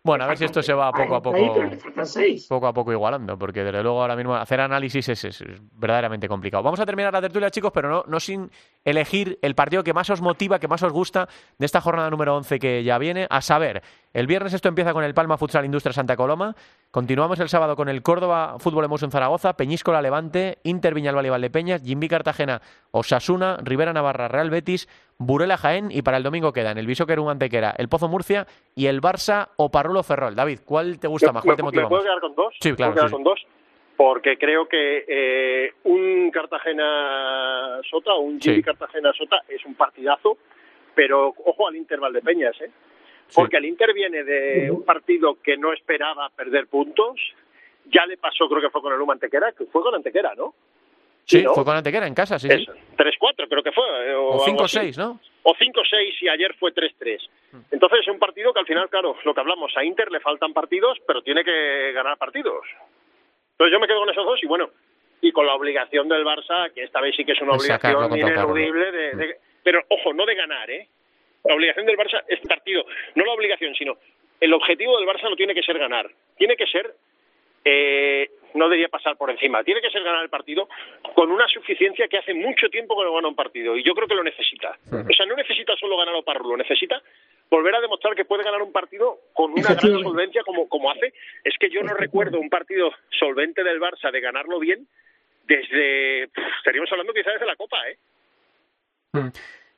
Bueno, a ver si esto se va poco a poco, Le faltan 6. poco a poco igualando, porque desde luego ahora mismo hacer análisis es, es- es verdaderamente complicado. Vamos a terminar la tertulia, chicos, pero no, no sin elegir el partido que más os motiva, que más os gusta de esta jornada número 11 que ya viene, a saber, el viernes esto empieza con el Palma Futsal Industria Santa Coloma, continuamos el sábado con el Córdoba Fútbol Emotion Zaragoza, Peñíscola Levante, Inter Viñalbal y Valdepeñas, Jimbi Cartagena Osasuna, Rivera Navarra Real Betis, Burela Jaén y para el domingo quedan el Bisóquer Antequera, el Pozo Murcia y el Barça o Parrulo Ferrol. David, ¿cuál te gusta más? ¿Cuál te ¿Me, motiva me puedo más? quedar con dos? Sí, claro, ¿Me puedo quedar sí, con dos? Porque creo que eh, un Cartagena-Sota o un Sí. Gili Cartagena-Sota es un partidazo, pero ojo al Inter Valdepeñas, ¿eh? Porque el Inter viene de un partido que no esperaba perder puntos. Ya le pasó, creo que fue con el Luma Antequera, que fue con Antequera, ¿no? Sí, ¿no? fue con Antequera en casa, sí, sí. Eso, 3-4 creo que fue. eh, O, O algo 5-6, así. ¿no? O 5-6 y ayer fue 3-3. Entonces es un partido que al final, claro, lo que hablamos, a Inter le faltan partidos, pero tiene que ganar partidos. Entonces yo me quedo con esos dos y bueno, y con la obligación del Barça, que esta vez sí que es una obligación ineludible, de, de- pero ojo, no de ganar, ¿eh? La obligación del Barça es partido, no la obligación, sino el objetivo del Barça no tiene que ser ganar, tiene que ser eh, no debería pasar por encima. Tiene que ser ganar el partido con una suficiencia que hace mucho tiempo que no gana un partido y yo creo que lo necesita. O sea, no necesita solo ganar o Parrulo, necesita volver a demostrar que puede ganar un partido con una gran solvencia como, como hace. Es que yo no recuerdo un partido solvente del Barça de ganarlo bien desde... estaríamos hablando quizás desde la Copa, ¿eh? Mm.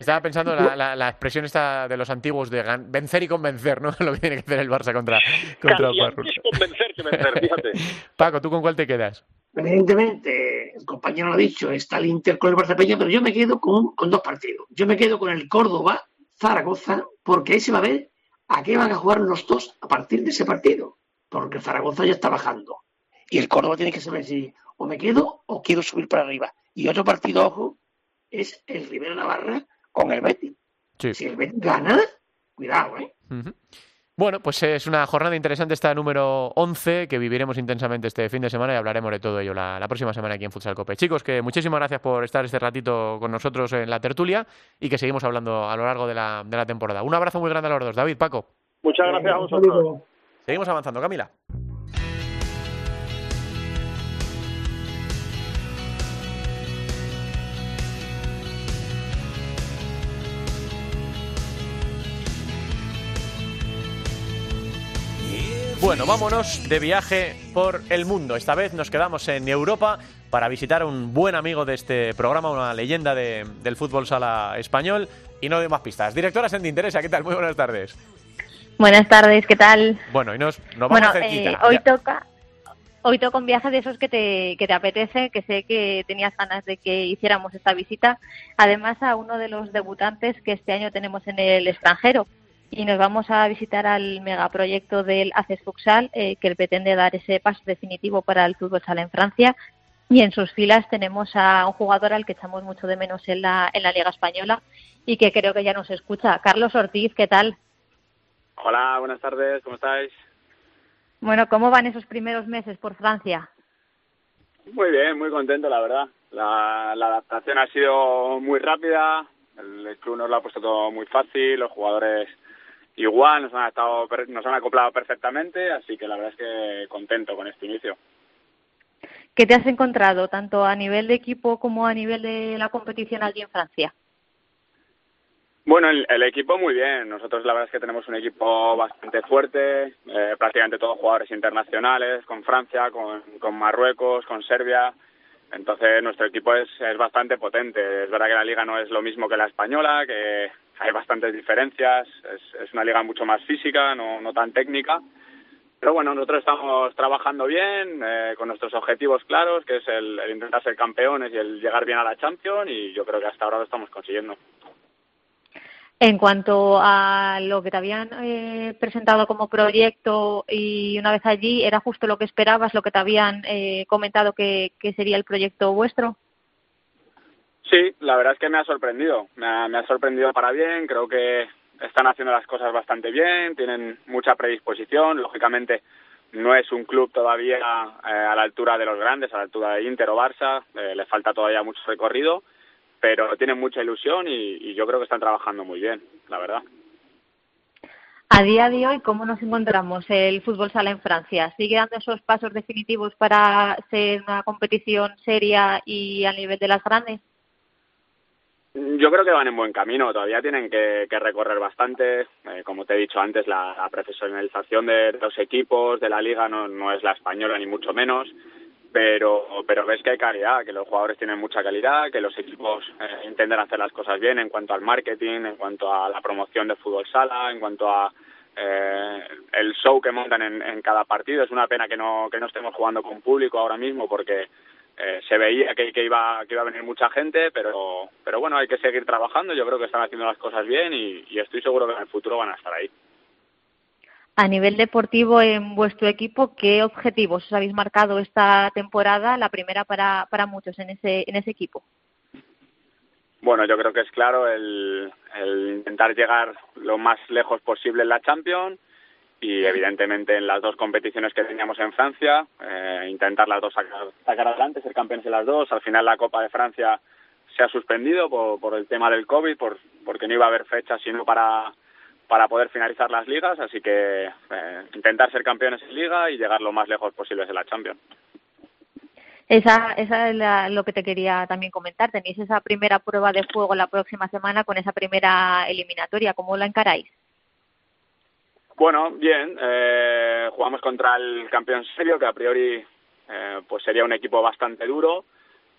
Estaba pensando la, la, la expresión esta de los antiguos de gan- vencer y convencer, ¿no? Lo que tiene que hacer el Barça contra, contra Casi antes convencer que vencer, fíjate. Paco, ¿tú con cuál te quedas? Evidentemente, el compañero lo ha dicho, está el Inter con el Barça Peña, pero yo me quedo con, con dos partidos. Yo me quedo con el Córdoba, Zaragoza, porque ahí se va a ver a qué van a jugar los dos a partir de ese partido. Porque el Zaragoza ya está bajando. Y el Córdoba tiene que saber si o me quedo o quiero subir para arriba. Y otro partido, ojo, es el Rivera Navarra con el Betis. Sí. Si el Betis gana, cuidado, ¿eh? Bueno, pues es una jornada interesante esta número 11 que viviremos intensamente este fin de semana y hablaremos de todo ello la, la próxima semana aquí en Futsal Cope. Chicos, que muchísimas gracias por estar este ratito con nosotros en la tertulia y que seguimos hablando a lo largo de la, de la temporada. Un abrazo muy grande a los dos. David, Paco. Muchas gracias a Un vosotros. saludo. Seguimos avanzando, Camila. Bueno, vámonos de viaje por el mundo. Esta vez nos quedamos en Europa para visitar a un buen amigo de este programa, una leyenda de- del fútbol sala español. Y no doy más pistas. Directora Sandy Interesa, ¿qué tal? Muy buenas tardes. Buenas tardes, ¿qué tal? Bueno, y nos, nos vamos Bueno, cerquita. eh, hoy Ya. toca hoy toca un viaje de esos que te, que te apetece, que sé que tenías ganas de que hiciéramos esta visita, además a uno de los debutantes que este año tenemos en el extranjero. Y nos vamos a visitar al megaproyecto del ACES Futsal, eh, que pretende dar ese paso definitivo para el fútbol sala en Francia. Y en sus filas tenemos a un jugador al que echamos mucho de menos en la, en la Liga Española y que creo que ya nos escucha. Carlos Ortiz, ¿qué tal? Hola, buenas tardes, ¿cómo estáis? Bueno, ¿cómo van esos primeros meses por Francia? Muy bien, muy contento, la verdad. La, la adaptación ha sido muy rápida, el, el club nos lo ha puesto todo muy fácil, los jugadores igual, nos han, estado, nos han acoplado perfectamente, así que la verdad es que contento con este inicio. ¿Qué te has encontrado tanto a nivel de equipo como a nivel de la competición allí en Francia? Bueno, el, el equipo muy bien. Nosotros la verdad es que tenemos un equipo bastante fuerte, eh, prácticamente todos jugadores internacionales, con Francia, con, con Marruecos, con Serbia. Entonces nuestro equipo es, es bastante potente. Es verdad que la liga no es lo mismo que la española, que hay bastantes diferencias. Es, es una liga mucho más física, no, no tan técnica. Pero bueno, nosotros estamos trabajando bien, eh, con nuestros objetivos claros, que es el, el intentar ser campeones y el llegar bien a la Champions, y yo creo que hasta ahora lo estamos consiguiendo. En cuanto a lo que te habían eh, presentado como proyecto y una vez allí, ¿era justo lo que esperabas, lo que te habían eh, comentado que, sería el proyecto vuestro? Sí, la verdad es que me ha sorprendido. Me ha, me ha sorprendido para bien. Creo que están haciendo las cosas bastante bien. Tienen mucha predisposición. Lógicamente, no es un club todavía eh, a la altura de los grandes, a la altura de Inter o Barça. Eh, le falta todavía mucho recorrido, pero tienen mucha ilusión y, y yo creo que están trabajando muy bien, la verdad. A día de hoy, ¿cómo nos encontramos el fútbol sala en Francia? ¿Sigue dando esos pasos definitivos para ser una competición seria y a nivel de las grandes? Yo creo que van en buen camino, todavía tienen que, que recorrer bastante. Eh, como te he dicho antes, la, la profesionalización de los equipos, de la liga, no, no es la española ni mucho menos. Pero pero ves que hay calidad, que los jugadores tienen mucha calidad, que los equipos eh, intentan hacer las cosas bien en cuanto al marketing, en cuanto a la promoción de fútbol sala, en cuanto a eh, el show que montan en, en cada partido. Es una pena que no que no estemos jugando con público ahora mismo porque eh, se veía que, que iba que iba a venir mucha gente, pero pero bueno hay que seguir trabajando. Yo creo que están haciendo las cosas bien y, y estoy seguro que en el futuro van a estar ahí. A nivel deportivo en vuestro equipo, ¿qué objetivos os habéis marcado esta temporada, la primera para, para muchos en ese, en ese equipo? Bueno, yo creo que es claro el, el intentar llegar lo más lejos posible en la Champions y evidentemente en las dos competiciones que teníamos en Francia, eh, intentar las dos sacar, sacar adelante, ser campeones en las dos. Al final la Copa de Francia se ha suspendido por, por el tema del COVID, por, porque no iba a haber fecha sino para, para poder finalizar las ligas, así que eh, intentar ser campeones en liga y llegar lo más lejos posible en la Champions. Esa, esa es la- lo que te quería también comentar. Tenéis esa primera prueba de fuego la próxima semana con esa primera eliminatoria. ¿Cómo la encaráis? Bueno, bien, eh, jugamos contra el campeón serbio, que a priori eh, pues sería un equipo bastante duro,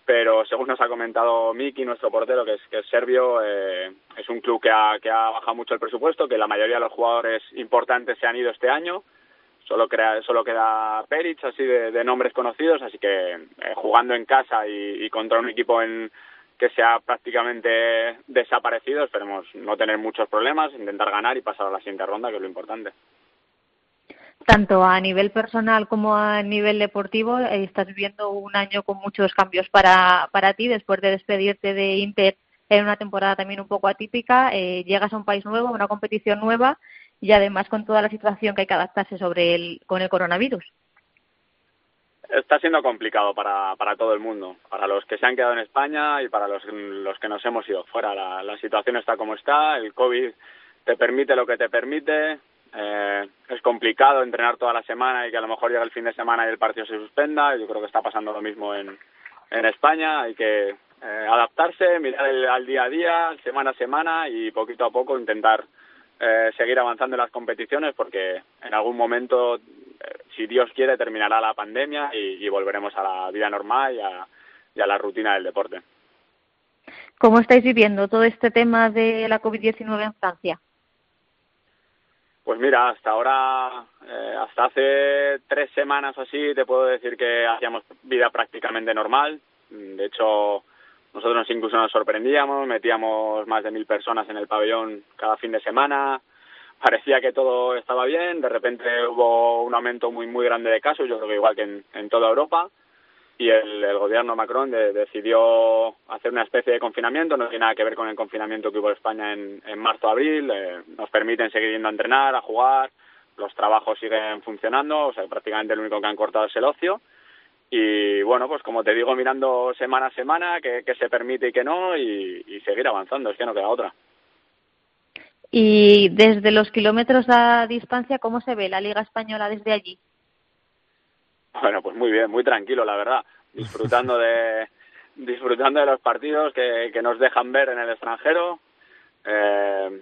pero según nos ha comentado Miki, nuestro portero, que es, que es serbio, eh, es un club que ha, que ha bajado mucho el presupuesto, que la mayoría de los jugadores importantes se han ido este año, solo, crea, solo queda Peric, así de, de nombres conocidos, así que eh, jugando en casa y, contra un equipo en que se ha prácticamente desaparecido, esperemos no tener muchos problemas, intentar ganar y pasar a la siguiente ronda, que es lo importante. Tanto a nivel personal como a nivel deportivo, eh, estás viviendo un año con muchos cambios para, para ti después de despedirte de Inter en una temporada también un poco atípica. eh, llegas a un país nuevo, a una competición nueva y además con toda la situación que hay que adaptarse sobre el, con el coronavirus. Está siendo complicado para, para todo el mundo, para los que se han quedado en España y para los, los que nos hemos ido fuera. La, la situación está como está, el COVID te permite lo que te permite, eh, es complicado entrenar toda la semana y que a lo mejor llega el fin de semana y el partido se suspenda. Yo creo que está pasando lo mismo en, en España. Hay que eh, adaptarse, mirar el, al día a día, semana a semana y poquito a poco intentar eh, seguir avanzando en las competiciones porque en algún momento, eh, si Dios quiere, terminará la pandemia y, volveremos a la vida normal y a, y a la rutina del deporte. ¿Cómo estáis viviendo todo este tema de la COVID-19 en Francia? Pues mira, hasta ahora, eh, hasta hace tres semanas o así, te puedo decir que hacíamos vida prácticamente normal. Mm, De hecho, nosotros incluso nos sorprendíamos, metíamos más de mil personas en el pabellón cada fin de semana. Parecía que todo estaba bien, de repente hubo un aumento muy muy grande de casos, yo creo que igual que en, en toda Europa y el, el gobierno Macron de- decidió hacer una especie de confinamiento, no tiene nada que ver con el confinamiento que hubo en España en, en marzo-abril, eh, nos permiten seguir yendo a entrenar, a jugar, los trabajos siguen funcionando, o sea, prácticamente lo único que han cortado es el ocio. Y bueno, pues como te digo, mirando semana a semana qué se permite y qué no, y, y seguir avanzando, es que no queda otra. Y desde los kilómetros a distancia, ¿cómo se ve la Liga Española desde allí? Bueno, pues muy bien, muy tranquilo, la verdad. Disfrutando de disfrutando de los partidos que, que nos dejan ver en el extranjero. Eh,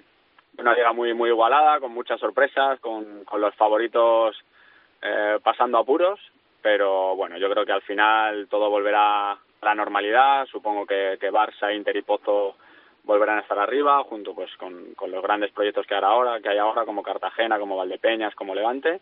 una liga muy muy igualada, con muchas sorpresas, con, con los favoritos eh, pasando apuros. Pero bueno, yo creo que al final todo volverá a la normalidad. Supongo que, que Barça, Inter y Pozo volverán a estar arriba, junto pues con, con los grandes proyectos que hay ahora, que hay ahora, como Cartagena, como Valdepeñas, como Levante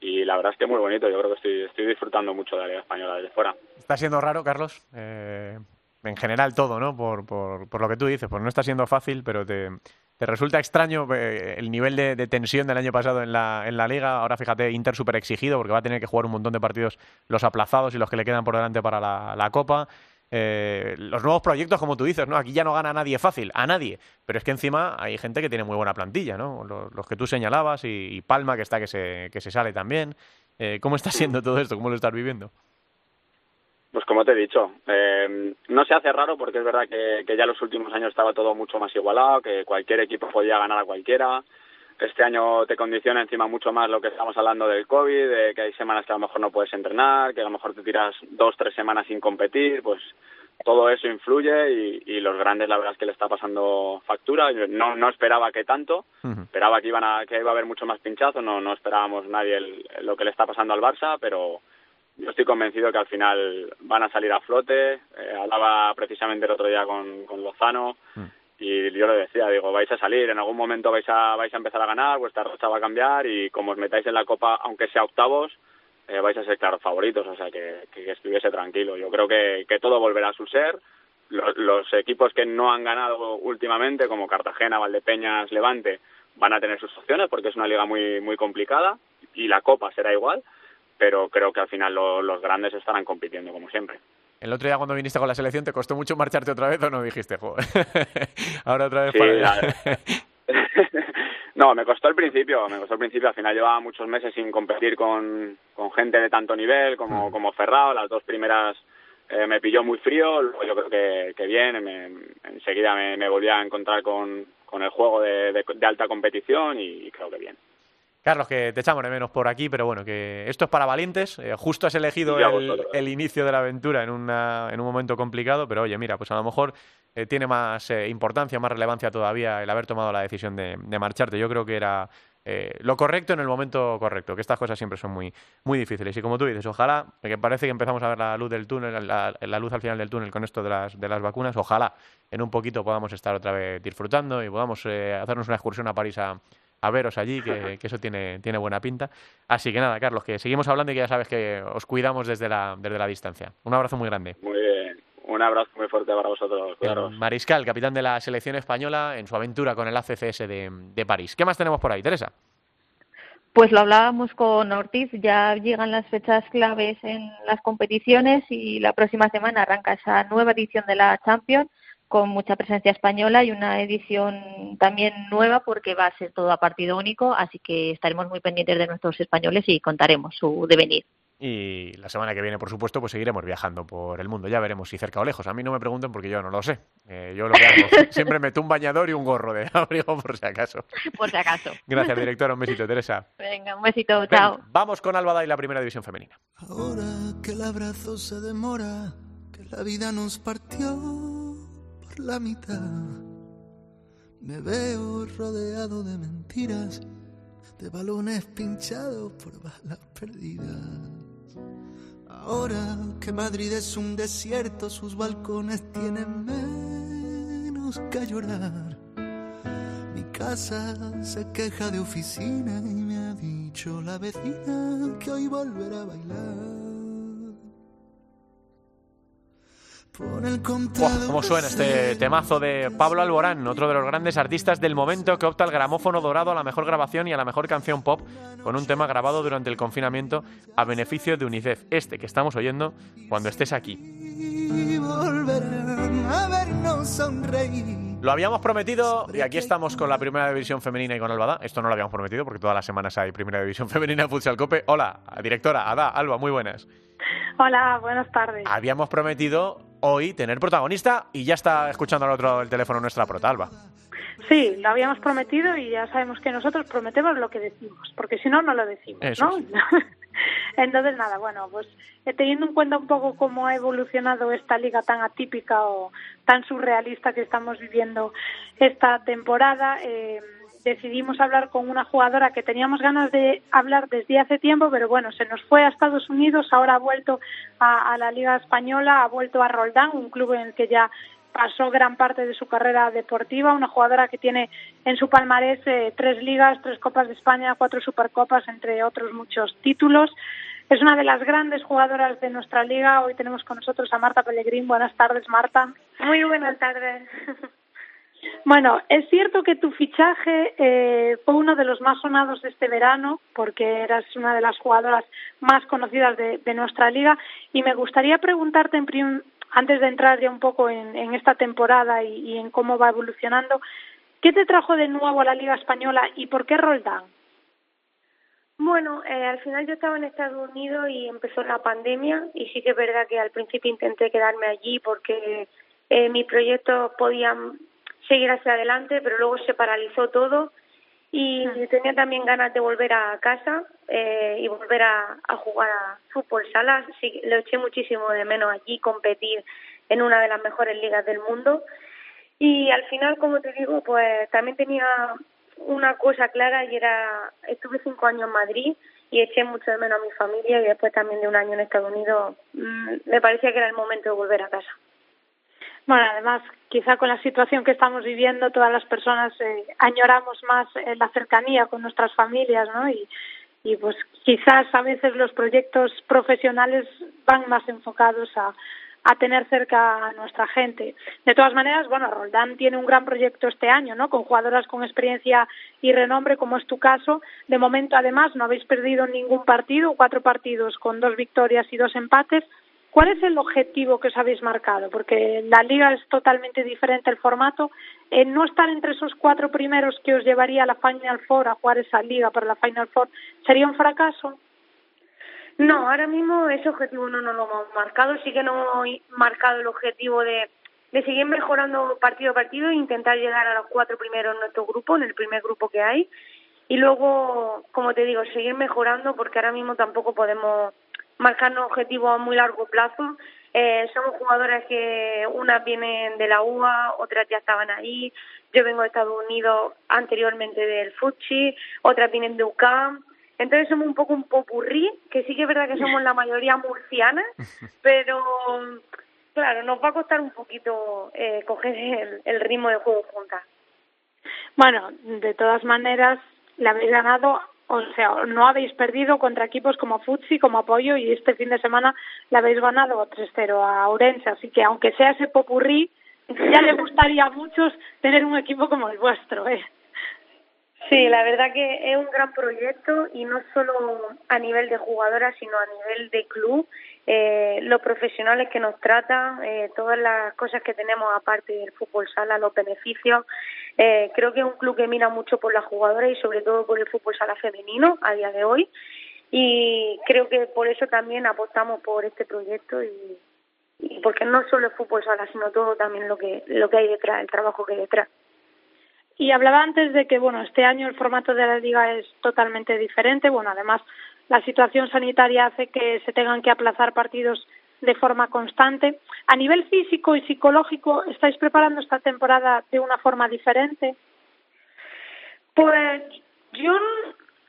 y la verdad es que muy bonito. Yo creo que estoy, estoy disfrutando mucho de la Liga Española desde fuera. Está siendo raro, Carlos. eh, en general todo, ¿no? Por, por, por lo que tú dices, pues no está siendo fácil, pero te, te resulta extraño eh, el nivel de, tensión del año pasado en la, en la liga. Ahora fíjate, Inter súper exigido porque va a tener que jugar un montón de partidos los aplazados y los que le quedan por delante para la, la Copa. Eh, los nuevos proyectos, como tú dices, ¿no? Aquí ya no gana nadie fácil, a nadie. Pero es que encima hay gente que tiene muy buena plantilla, ¿no? Los, que tú señalabas y, y Palma, que está que se, que se sale también. Eh, ¿Cómo está siendo todo esto? ¿Cómo lo estás viviendo? Pues como te he dicho, eh, no se hace raro porque es verdad que, que ya los últimos años estaba todo mucho más igualado, que cualquier equipo podía ganar a cualquiera. Este año te condiciona encima mucho más lo que estamos hablando del COVID, de que hay semanas que a lo mejor no puedes entrenar, que a lo mejor te tiras dos, tres semanas sin competir, pues todo eso influye y, y los grandes la verdad es que le está pasando factura. Yo no, no esperaba que tanto, esperaba que iban a, que iba a haber mucho más pinchazo, no, no esperábamos nadie el- lo que le está pasando al Barça, pero yo estoy convencido que al final van a salir a flote. Eh, hablaba precisamente el otro día con, con Lozano y yo le decía, digo, vais a salir, en algún momento vais a, vais a empezar a ganar, vuestra racha va a cambiar y como os metáis en la Copa, aunque sea octavos, eh, vais a ser claros favoritos, o sea, que, que estuviese tranquilo. Yo creo que, que todo volverá a su ser. Los, los equipos que no han ganado últimamente, como Cartagena, Valdepeñas, Levante, van a tener sus opciones porque es una liga muy, muy complicada y la Copa será igual, pero creo que al final lo- los grandes estarán compitiendo como siempre. El otro día cuando viniste con la selección, ¿te costó mucho marcharte otra vez o no dijiste, joder? Ahora otra vez Sí, para No, me costó al principio, me costó al principio. Al final llevaba muchos meses sin competir con, con gente de tanto nivel como, como Ferrao. Las dos primeras eh, me pilló muy frío, luego yo creo que, que bien. me- enseguida me, me volví a encontrar con, con el juego de, de- de alta competición y, creo que bien. Carlos, que te echamos de menos por aquí, pero bueno, que esto es para valientes. Eh, justo has elegido el, inicio de la aventura en, una, en un momento complicado, pero oye, mira, pues a lo mejor eh, tiene más eh, importancia, más relevancia todavía el haber tomado la decisión de, de marcharte. Yo creo que era lo correcto en el momento correcto, que estas cosas siempre son muy, muy difíciles. Y como tú dices, ojalá, que parece que empezamos a ver la luz del túnel, la, la luz al final del túnel con esto de las, de las vacunas, ojalá en un poquito podamos estar otra vez disfrutando y podamos hacernos una excursión a París a, a veros allí, que, que eso tiene, tiene buena pinta. Así que nada, Carlos, que seguimos hablando y que ya sabes que os cuidamos desde la, desde la distancia. Un abrazo muy grande. Muy bien. Un abrazo muy fuerte para vosotros. Cuidaros. El Mariscal, capitán de la selección española, en su aventura con el ACCS de, de París. ¿Qué más tenemos por ahí, Teresa? Pues lo hablábamos con Ortiz, ya llegan las fechas claves en las competiciones y la próxima semana arranca esa nueva edición de la Champions con mucha presencia española y una edición también nueva porque va a ser todo a partido único, así que estaremos muy pendientes de nuestros españoles y contaremos su devenir. Y la semana que viene, por supuesto, pues seguiremos viajando por el mundo. Ya veremos si cerca o lejos. A mí no me pregunten porque yo no lo sé. Eh, yo lo que hago, siempre meto un bañador y un gorro de abrigo por si acaso. Por si acaso. Gracias, directora. Un besito, Teresa. Venga, un besito, Ven, chao. vamos con Albada y la primera división femenina. Ahora que el abrazo se demora, que la vida nos partió la mitad, me veo rodeado de mentiras, de balones pinchados por balas perdidas. Ahora que Madrid es un desierto, sus balcones tienen menos que llorar. Mi casa se queja de oficina y me ha dicho la vecina que hoy volverá a bailar. Contador ¿Cómo suena este temazo de Pablo Alborán, otro de los grandes artistas del momento que opta al gramófono dorado a la mejor grabación y a la mejor canción pop con un tema grabado durante el confinamiento a beneficio de UNICEF? Este que estamos oyendo cuando estés aquí. y volverán a vernos sonreír. Lo habíamos prometido y aquí estamos con la primera división femenina y con Albada. Esto no lo habíamos prometido porque todas las semanas hay primera división femenina de Futsal Cope. Hola, directora, Ada, Alba, muy buenas. Hola, buenas tardes. Habíamos prometido hoy tener protagonista y ya está escuchando al otro lado del teléfono nuestra prota, Alba. Sí, lo habíamos prometido y ya sabemos que nosotros prometemos lo que decimos, porque si no, no lo decimos, Eso ¿no? Entonces, nada, bueno, pues eh, teniendo en cuenta un poco cómo ha evolucionado esta liga tan atípica o tan surrealista que estamos viviendo esta temporada, eh, decidimos hablar con una jugadora que teníamos ganas de hablar desde hace tiempo, pero bueno, se nos fue a Estados Unidos, ahora ha vuelto a, la Liga Española, ha vuelto a Roldán, un club en el que ya pasó gran parte de su carrera deportiva, una jugadora que tiene en su palmarés eh, tres ligas, tres Copas de España, cuatro Supercopas, entre otros muchos títulos. Es una de las grandes jugadoras de nuestra liga. Hoy tenemos con nosotros a Marta Pellegrín. Buenas tardes, Marta. Muy buenas tardes. Bueno, es cierto que tu fichaje eh, fue uno de los más sonados de este verano, porque eras una de las jugadoras más conocidas de, nuestra liga, y me gustaría preguntarte, en prim- antes de entrar ya un poco en, esta temporada y, y en cómo va evolucionando, ¿qué te trajo de nuevo a la Liga Española y por qué Roldán? Bueno, eh, al final yo estaba en Estados Unidos y empezó la pandemia y sí que es verdad que al principio intenté quedarme allí porque eh, mis proyectos podían seguir hacia adelante, pero luego se paralizó todo y tenía también ganas de volver a casa eh, y volver a, a jugar a fútbol sala. Sí, lo eché muchísimo de menos allí, competir en una de las mejores ligas del mundo. Y al final, como te digo, pues también tenía una cosa clara y era, estuve cinco años en Madrid y eché mucho de menos a mi familia y después también de un año en Estados Unidos mm, me parecía que era el momento de volver a casa. Bueno, además, quizá con la situación que estamos viviendo, todas las personas eh, añoramos más eh, la cercanía con nuestras familias, ¿no? Y, y pues quizás a veces los proyectos profesionales van más enfocados a, a tener cerca a nuestra gente. De todas maneras, bueno, Roldán tiene un gran proyecto este año, ¿no? Con jugadoras con experiencia y renombre, como es tu caso. De momento, además, no habéis perdido ningún partido, cuatro partidos con dos victorias y dos empates. ¿Cuál es el objetivo que os habéis marcado? Porque la liga es totalmente diferente el formato. El no estar entre esos cuatro primeros que os llevaría a la Final Four, a jugar esa liga para la Final Four, ¿sería un fracaso? No, ahora mismo ese objetivo no nos lo hemos marcado. Sí que no hemos marcado el objetivo de, de seguir mejorando partido a partido e intentar llegar a los cuatro primeros en nuestro grupo, en el primer grupo que hay. Y luego, como te digo, seguir mejorando porque ahora mismo tampoco podemos marcarnos objetivos a muy largo plazo. Eh, somos jugadoras que unas vienen de la UA, otras ya estaban ahí. Yo vengo de Estados Unidos anteriormente del Fuchi, otras vienen de UCAM entonces somos un poco un popurrí, que sí que es verdad que somos la mayoría murcianas, pero claro, nos va a costar un poquito eh, coger el, el ritmo de juego juntas. Bueno, de todas maneras, le habéis ganado, o sea, no habéis perdido contra equipos como Futsi, como Apoyo, y este fin de semana le habéis ganado 3-0 a Ourense, así que aunque sea ese popurrí, ya le gustaría a muchos tener un equipo como el vuestro, ¿eh? Sí, la verdad que es un gran proyecto y no solo a nivel de jugadoras, sino a nivel de club. Eh, los profesionales que nos tratan, eh, todas las cosas que tenemos aparte del fútbol sala, los beneficios. Eh, creo que es un club que mira mucho por las jugadoras y sobre todo por el fútbol sala femenino a día de hoy. Y creo que por eso también apostamos por este proyecto y, porque no solo el fútbol sala, sino todo también lo que, lo que hay detrás, el trabajo que hay detrás. Y hablaba antes de que, bueno, este año el formato de la liga es totalmente diferente. Bueno, además, la situación sanitaria hace que se tengan que aplazar partidos de forma constante. A nivel físico y psicológico, ¿estáis preparando esta temporada de una forma diferente? Pues yo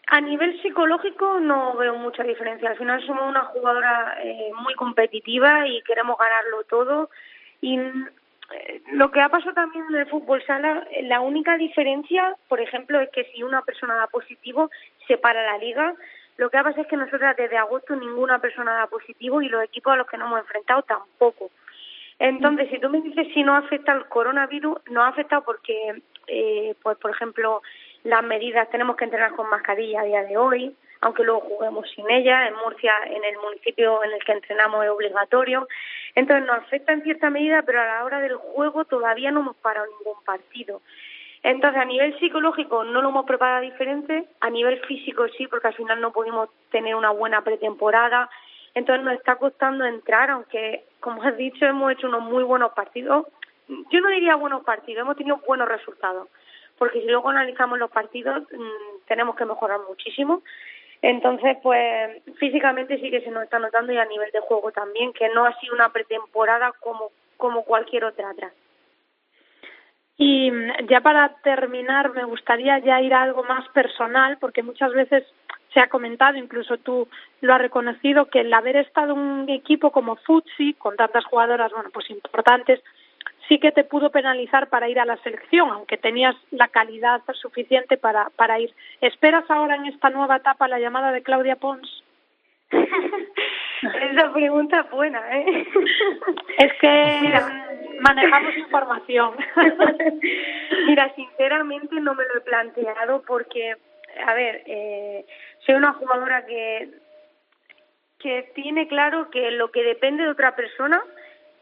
a nivel psicológico no veo mucha diferencia. Al final somos una jugadora eh, muy competitiva y queremos ganarlo todo. Y lo que ha pasado también en el fútbol sala, la única diferencia, por ejemplo, es que si una persona da positivo, se para la liga. Lo que ha pasado es que nosotras desde agosto ninguna persona da positivo y los equipos a los que nos hemos enfrentado tampoco. Entonces, si tú me dices si no afecta el coronavirus, no ha afectado porque, eh, pues por ejemplo, las medidas tenemos que entrenar con mascarilla a día de hoy, aunque luego juguemos sin ella. En Murcia, en el municipio en el que entrenamos, es obligatorio. Entonces nos afecta en cierta medida, pero a la hora del juego todavía no hemos parado ningún partido. Entonces, a nivel psicológico no lo hemos preparado diferente, a nivel físico sí, porque al final no pudimos tener una buena pretemporada. Entonces nos está costando entrar, aunque, como has dicho, hemos hecho unos muy buenos partidos. Yo no diría buenos partidos, hemos tenido buenos resultados, porque si luego analizamos los partidos mm, tenemos que mejorar muchísimo entonces, pues físicamente sí que se nos está notando y a nivel de juego también, que no ha sido una pretemporada como, como cualquier otra atrás. Y ya para terminar, me gustaría ya ir a algo más personal, porque muchas veces se ha comentado, incluso tú lo has reconocido, que el haber estado en un equipo como Futsi, con tantas jugadoras, bueno, pues importantes, sí que te pudo penalizar para ir a la selección, aunque tenías la calidad suficiente para, para ir. ¿Esperas ahora en esta nueva etapa la llamada de Claudia Pons? Esa pregunta es buena, ¿eh? Es que manejamos información. Mira, sinceramente no me lo he planteado porque, a ver, eh, soy una jugadora que que tiene claro que lo que depende de otra persona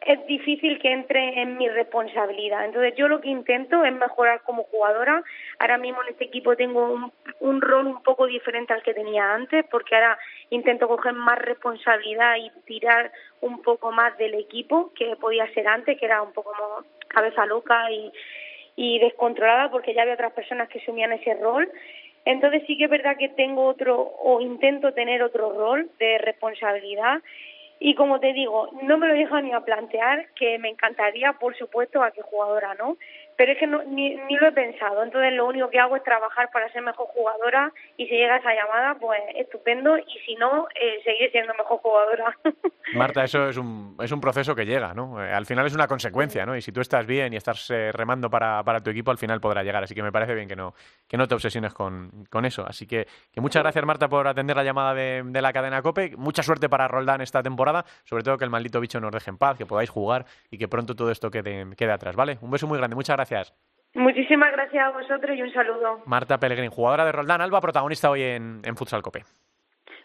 es difícil que entre en mi responsabilidad. Entonces yo lo que intento es mejorar como jugadora. Ahora mismo en este equipo tengo un, un rol un poco diferente al que tenía antes porque ahora intento coger más responsabilidad y tirar un poco más del equipo que podía ser antes, que era un poco como cabeza loca y, y descontrolada porque ya había otras personas que asumían ese rol. Entonces sí que es verdad que tengo otro o intento tener otro rol de responsabilidad Y como te digo, no me lo dejo ni a plantear, que me encantaría, por supuesto, a qué jugadora no, pero es que no, ni, ni lo he pensado. Entonces lo único que hago es trabajar para ser mejor jugadora y si llega esa llamada, pues estupendo, y si no, eh, seguir siendo mejor jugadora. Marta, eso es un, es un proceso que llega, ¿no? Eh, al final es una consecuencia, ¿no? Y si tú estás bien y estás eh, remando para, para tu equipo, al final podrá llegar. Así que me parece bien que no, que no te obsesiones con, con eso. Así que, muchas gracias, Marta, por atender la llamada de, de la cadena COPE. Mucha suerte para Roldán esta temporada. Sobre todo que el maldito bicho nos deje en paz, que podáis jugar y que pronto todo esto quede, quede atrás, ¿vale? Un beso muy grande. Muchas gracias. Muchísimas gracias a vosotros y un saludo. Marta Pellegrín, jugadora de Roldán, Alba, protagonista hoy en, en Futsal Cope.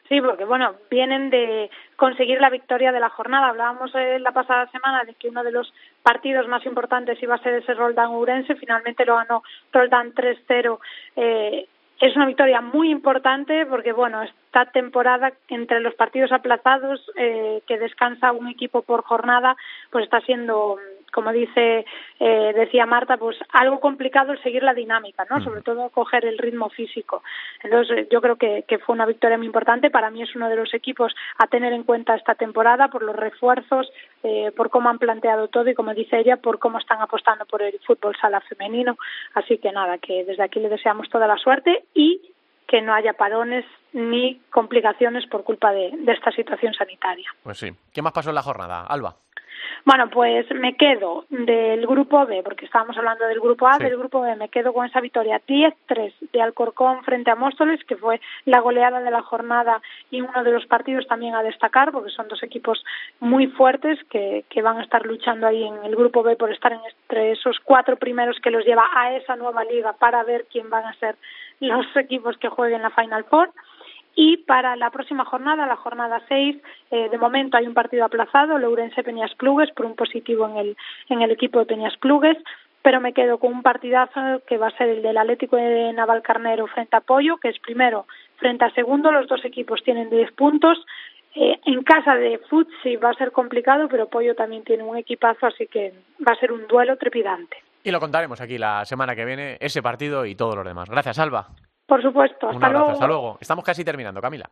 Sí, porque bueno, vienen de conseguir la victoria de la jornada. Hablábamos eh, la pasada semana de que uno de los partidos más importantes iba a ser ese Roldán Urense, finalmente lo ganó Roldán 3-0. Eh, es una victoria muy importante porque bueno, esta temporada entre los partidos aplazados eh, que descansa un equipo por jornada, pues está siendo como dice eh, decía Marta, pues algo complicado el seguir la dinámica, ¿no? Sobre todo coger el ritmo físico. Entonces yo creo que, que fue una victoria muy importante. Para mí es uno de los equipos a tener en cuenta esta temporada por los refuerzos, eh, por cómo han planteado todo y como dice ella, por cómo están apostando por el fútbol sala femenino. Así que nada, que desde aquí le deseamos toda la suerte y que no haya parones ni complicaciones por culpa de, de esta situación sanitaria. Pues sí. ¿Qué más pasó en la jornada, Alba? Bueno, pues me quedo del grupo B, porque estábamos hablando del grupo A, Sí. del grupo B, me quedo con esa victoria 10-3 de Alcorcón frente a Móstoles, que fue la goleada de la jornada y uno de los partidos también a destacar, porque son dos equipos muy fuertes que, que van a estar luchando ahí en el grupo B por estar en entre esos cuatro primeros que los lleva a esa nueva liga para ver quién van a ser los equipos que jueguen la Final Four. Y para la próxima jornada, la jornada 6, eh, de momento hay un partido aplazado, Lourense Peñas Clugues, por un positivo en el, en el equipo de Peñas Clugues, pero me quedo con un partidazo que va a ser el del Atlético de Navalcarnero frente a Pollo, que es primero frente a segundo, los dos equipos tienen 10 puntos. Eh, en casa de Futsi va a ser complicado, pero Pollo también tiene un equipazo, así que va a ser un duelo trepidante. Y lo contaremos aquí la semana que viene, ese partido y todo lo demás. Gracias, Alba. Por supuesto, Un hasta abrazo, luego. hasta luego. Estamos casi terminando, Camila.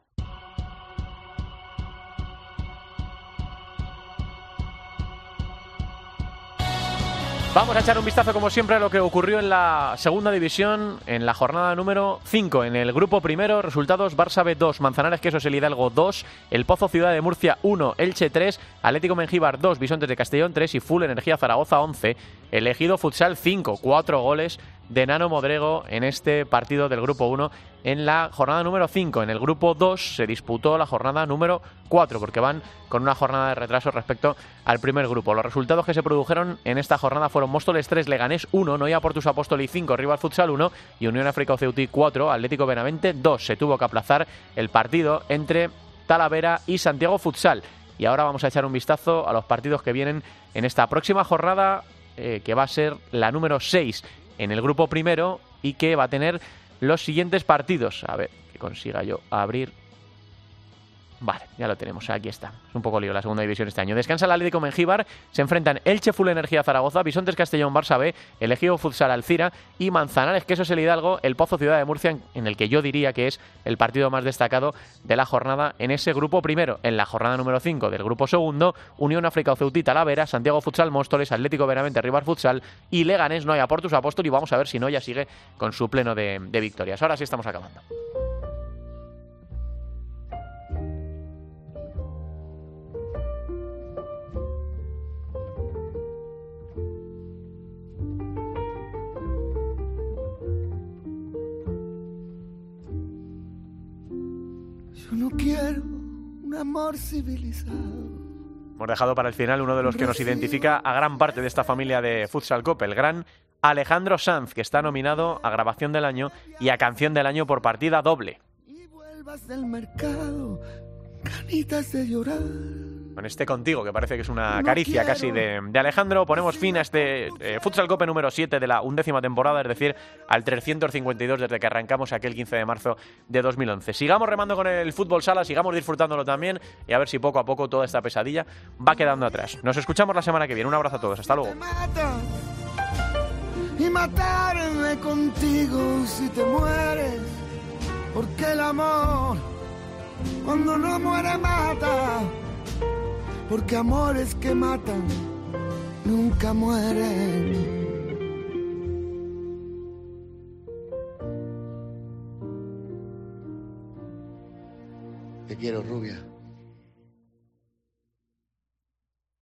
Vamos a echar un vistazo, como siempre, a lo que ocurrió en la segunda división, en la jornada número 5. En el grupo primero, resultados: Barça B 2, Manzanares Quesos El Hidalgo 2, El Pozo Ciudad de Murcia 1, Elche 3, Atlético Mengíbar 2, Bisontes de Castellón 3 y Full Energía Zaragoza 11. Elegido Futsal 5, 4 goles de Nano Modrego en este partido del grupo 1 en la jornada número 5. En el grupo 2 se disputó la jornada número 4 porque van con una jornada de retraso respecto al primer grupo. Los resultados que se produjeron en esta jornada fueron Móstoles 3, Leganés 1, Noia Portus Apóstoli 5, Rival Futsal 1 y Unión África Ceuti 4, Atlético Benavente 2. Se tuvo que aplazar el partido entre Talavera y Santiago Futsal. Y ahora vamos a echar un vistazo a los partidos que vienen en esta próxima jornada eh, que va a ser la número 6 en el grupo primero y que va a tener los siguientes partidos. A ver, que consiga yo abrir. Vale, ya lo tenemos, aquí está. Es un poco lío la segunda división este año. Descansa el Atlético Mengíbar, se enfrentan Elche Full Energía Zaragoza, Bisontes Castellón Barça B, el Ejido Futsal Alcira y Manzanares Quesos El Hidalgo, el Pozo Ciudad de Murcia, en- el que yo diría que es el partido más destacado de la jornada en ese grupo primero. En la jornada número 5 del grupo segundo, Unión África Ceuti Talavera, Santiago Futsal Móstoles, Atlético Benavente Rivar Futsal y Leganés Noia Portus Apóstol y vamos a ver si Noia sigue con su pleno de victorias. Ahora sí estamos acabando. Yo no quiero un amor civilizado. Hemos dejado para el final uno de los que nos identifica a gran parte de esta familia de Futsal Cop, el gran Alejandro Sanz, que está nominado a Grabación del Año y a Canción del Año por partida doble. Vuelvas del mercado, ganitas de llorar. Con este contigo, que parece que es una caricia casi de, de Alejandro, ponemos fin a este eh, Futsal Cope número 7 de la undécima temporada, es decir, al 352 desde que arrancamos aquel 15 de marzo de 2011. Sigamos remando con el fútbol sala, sigamos disfrutándolo también y a ver si poco a poco toda esta pesadilla va quedando atrás. Nos escuchamos la semana que viene. Un abrazo a todos. Hasta luego. Y matarme contigo si te mueres. Porque el amor, cuando no muere, mata. Porque amores que matan nunca mueren. Te quiero, rubia.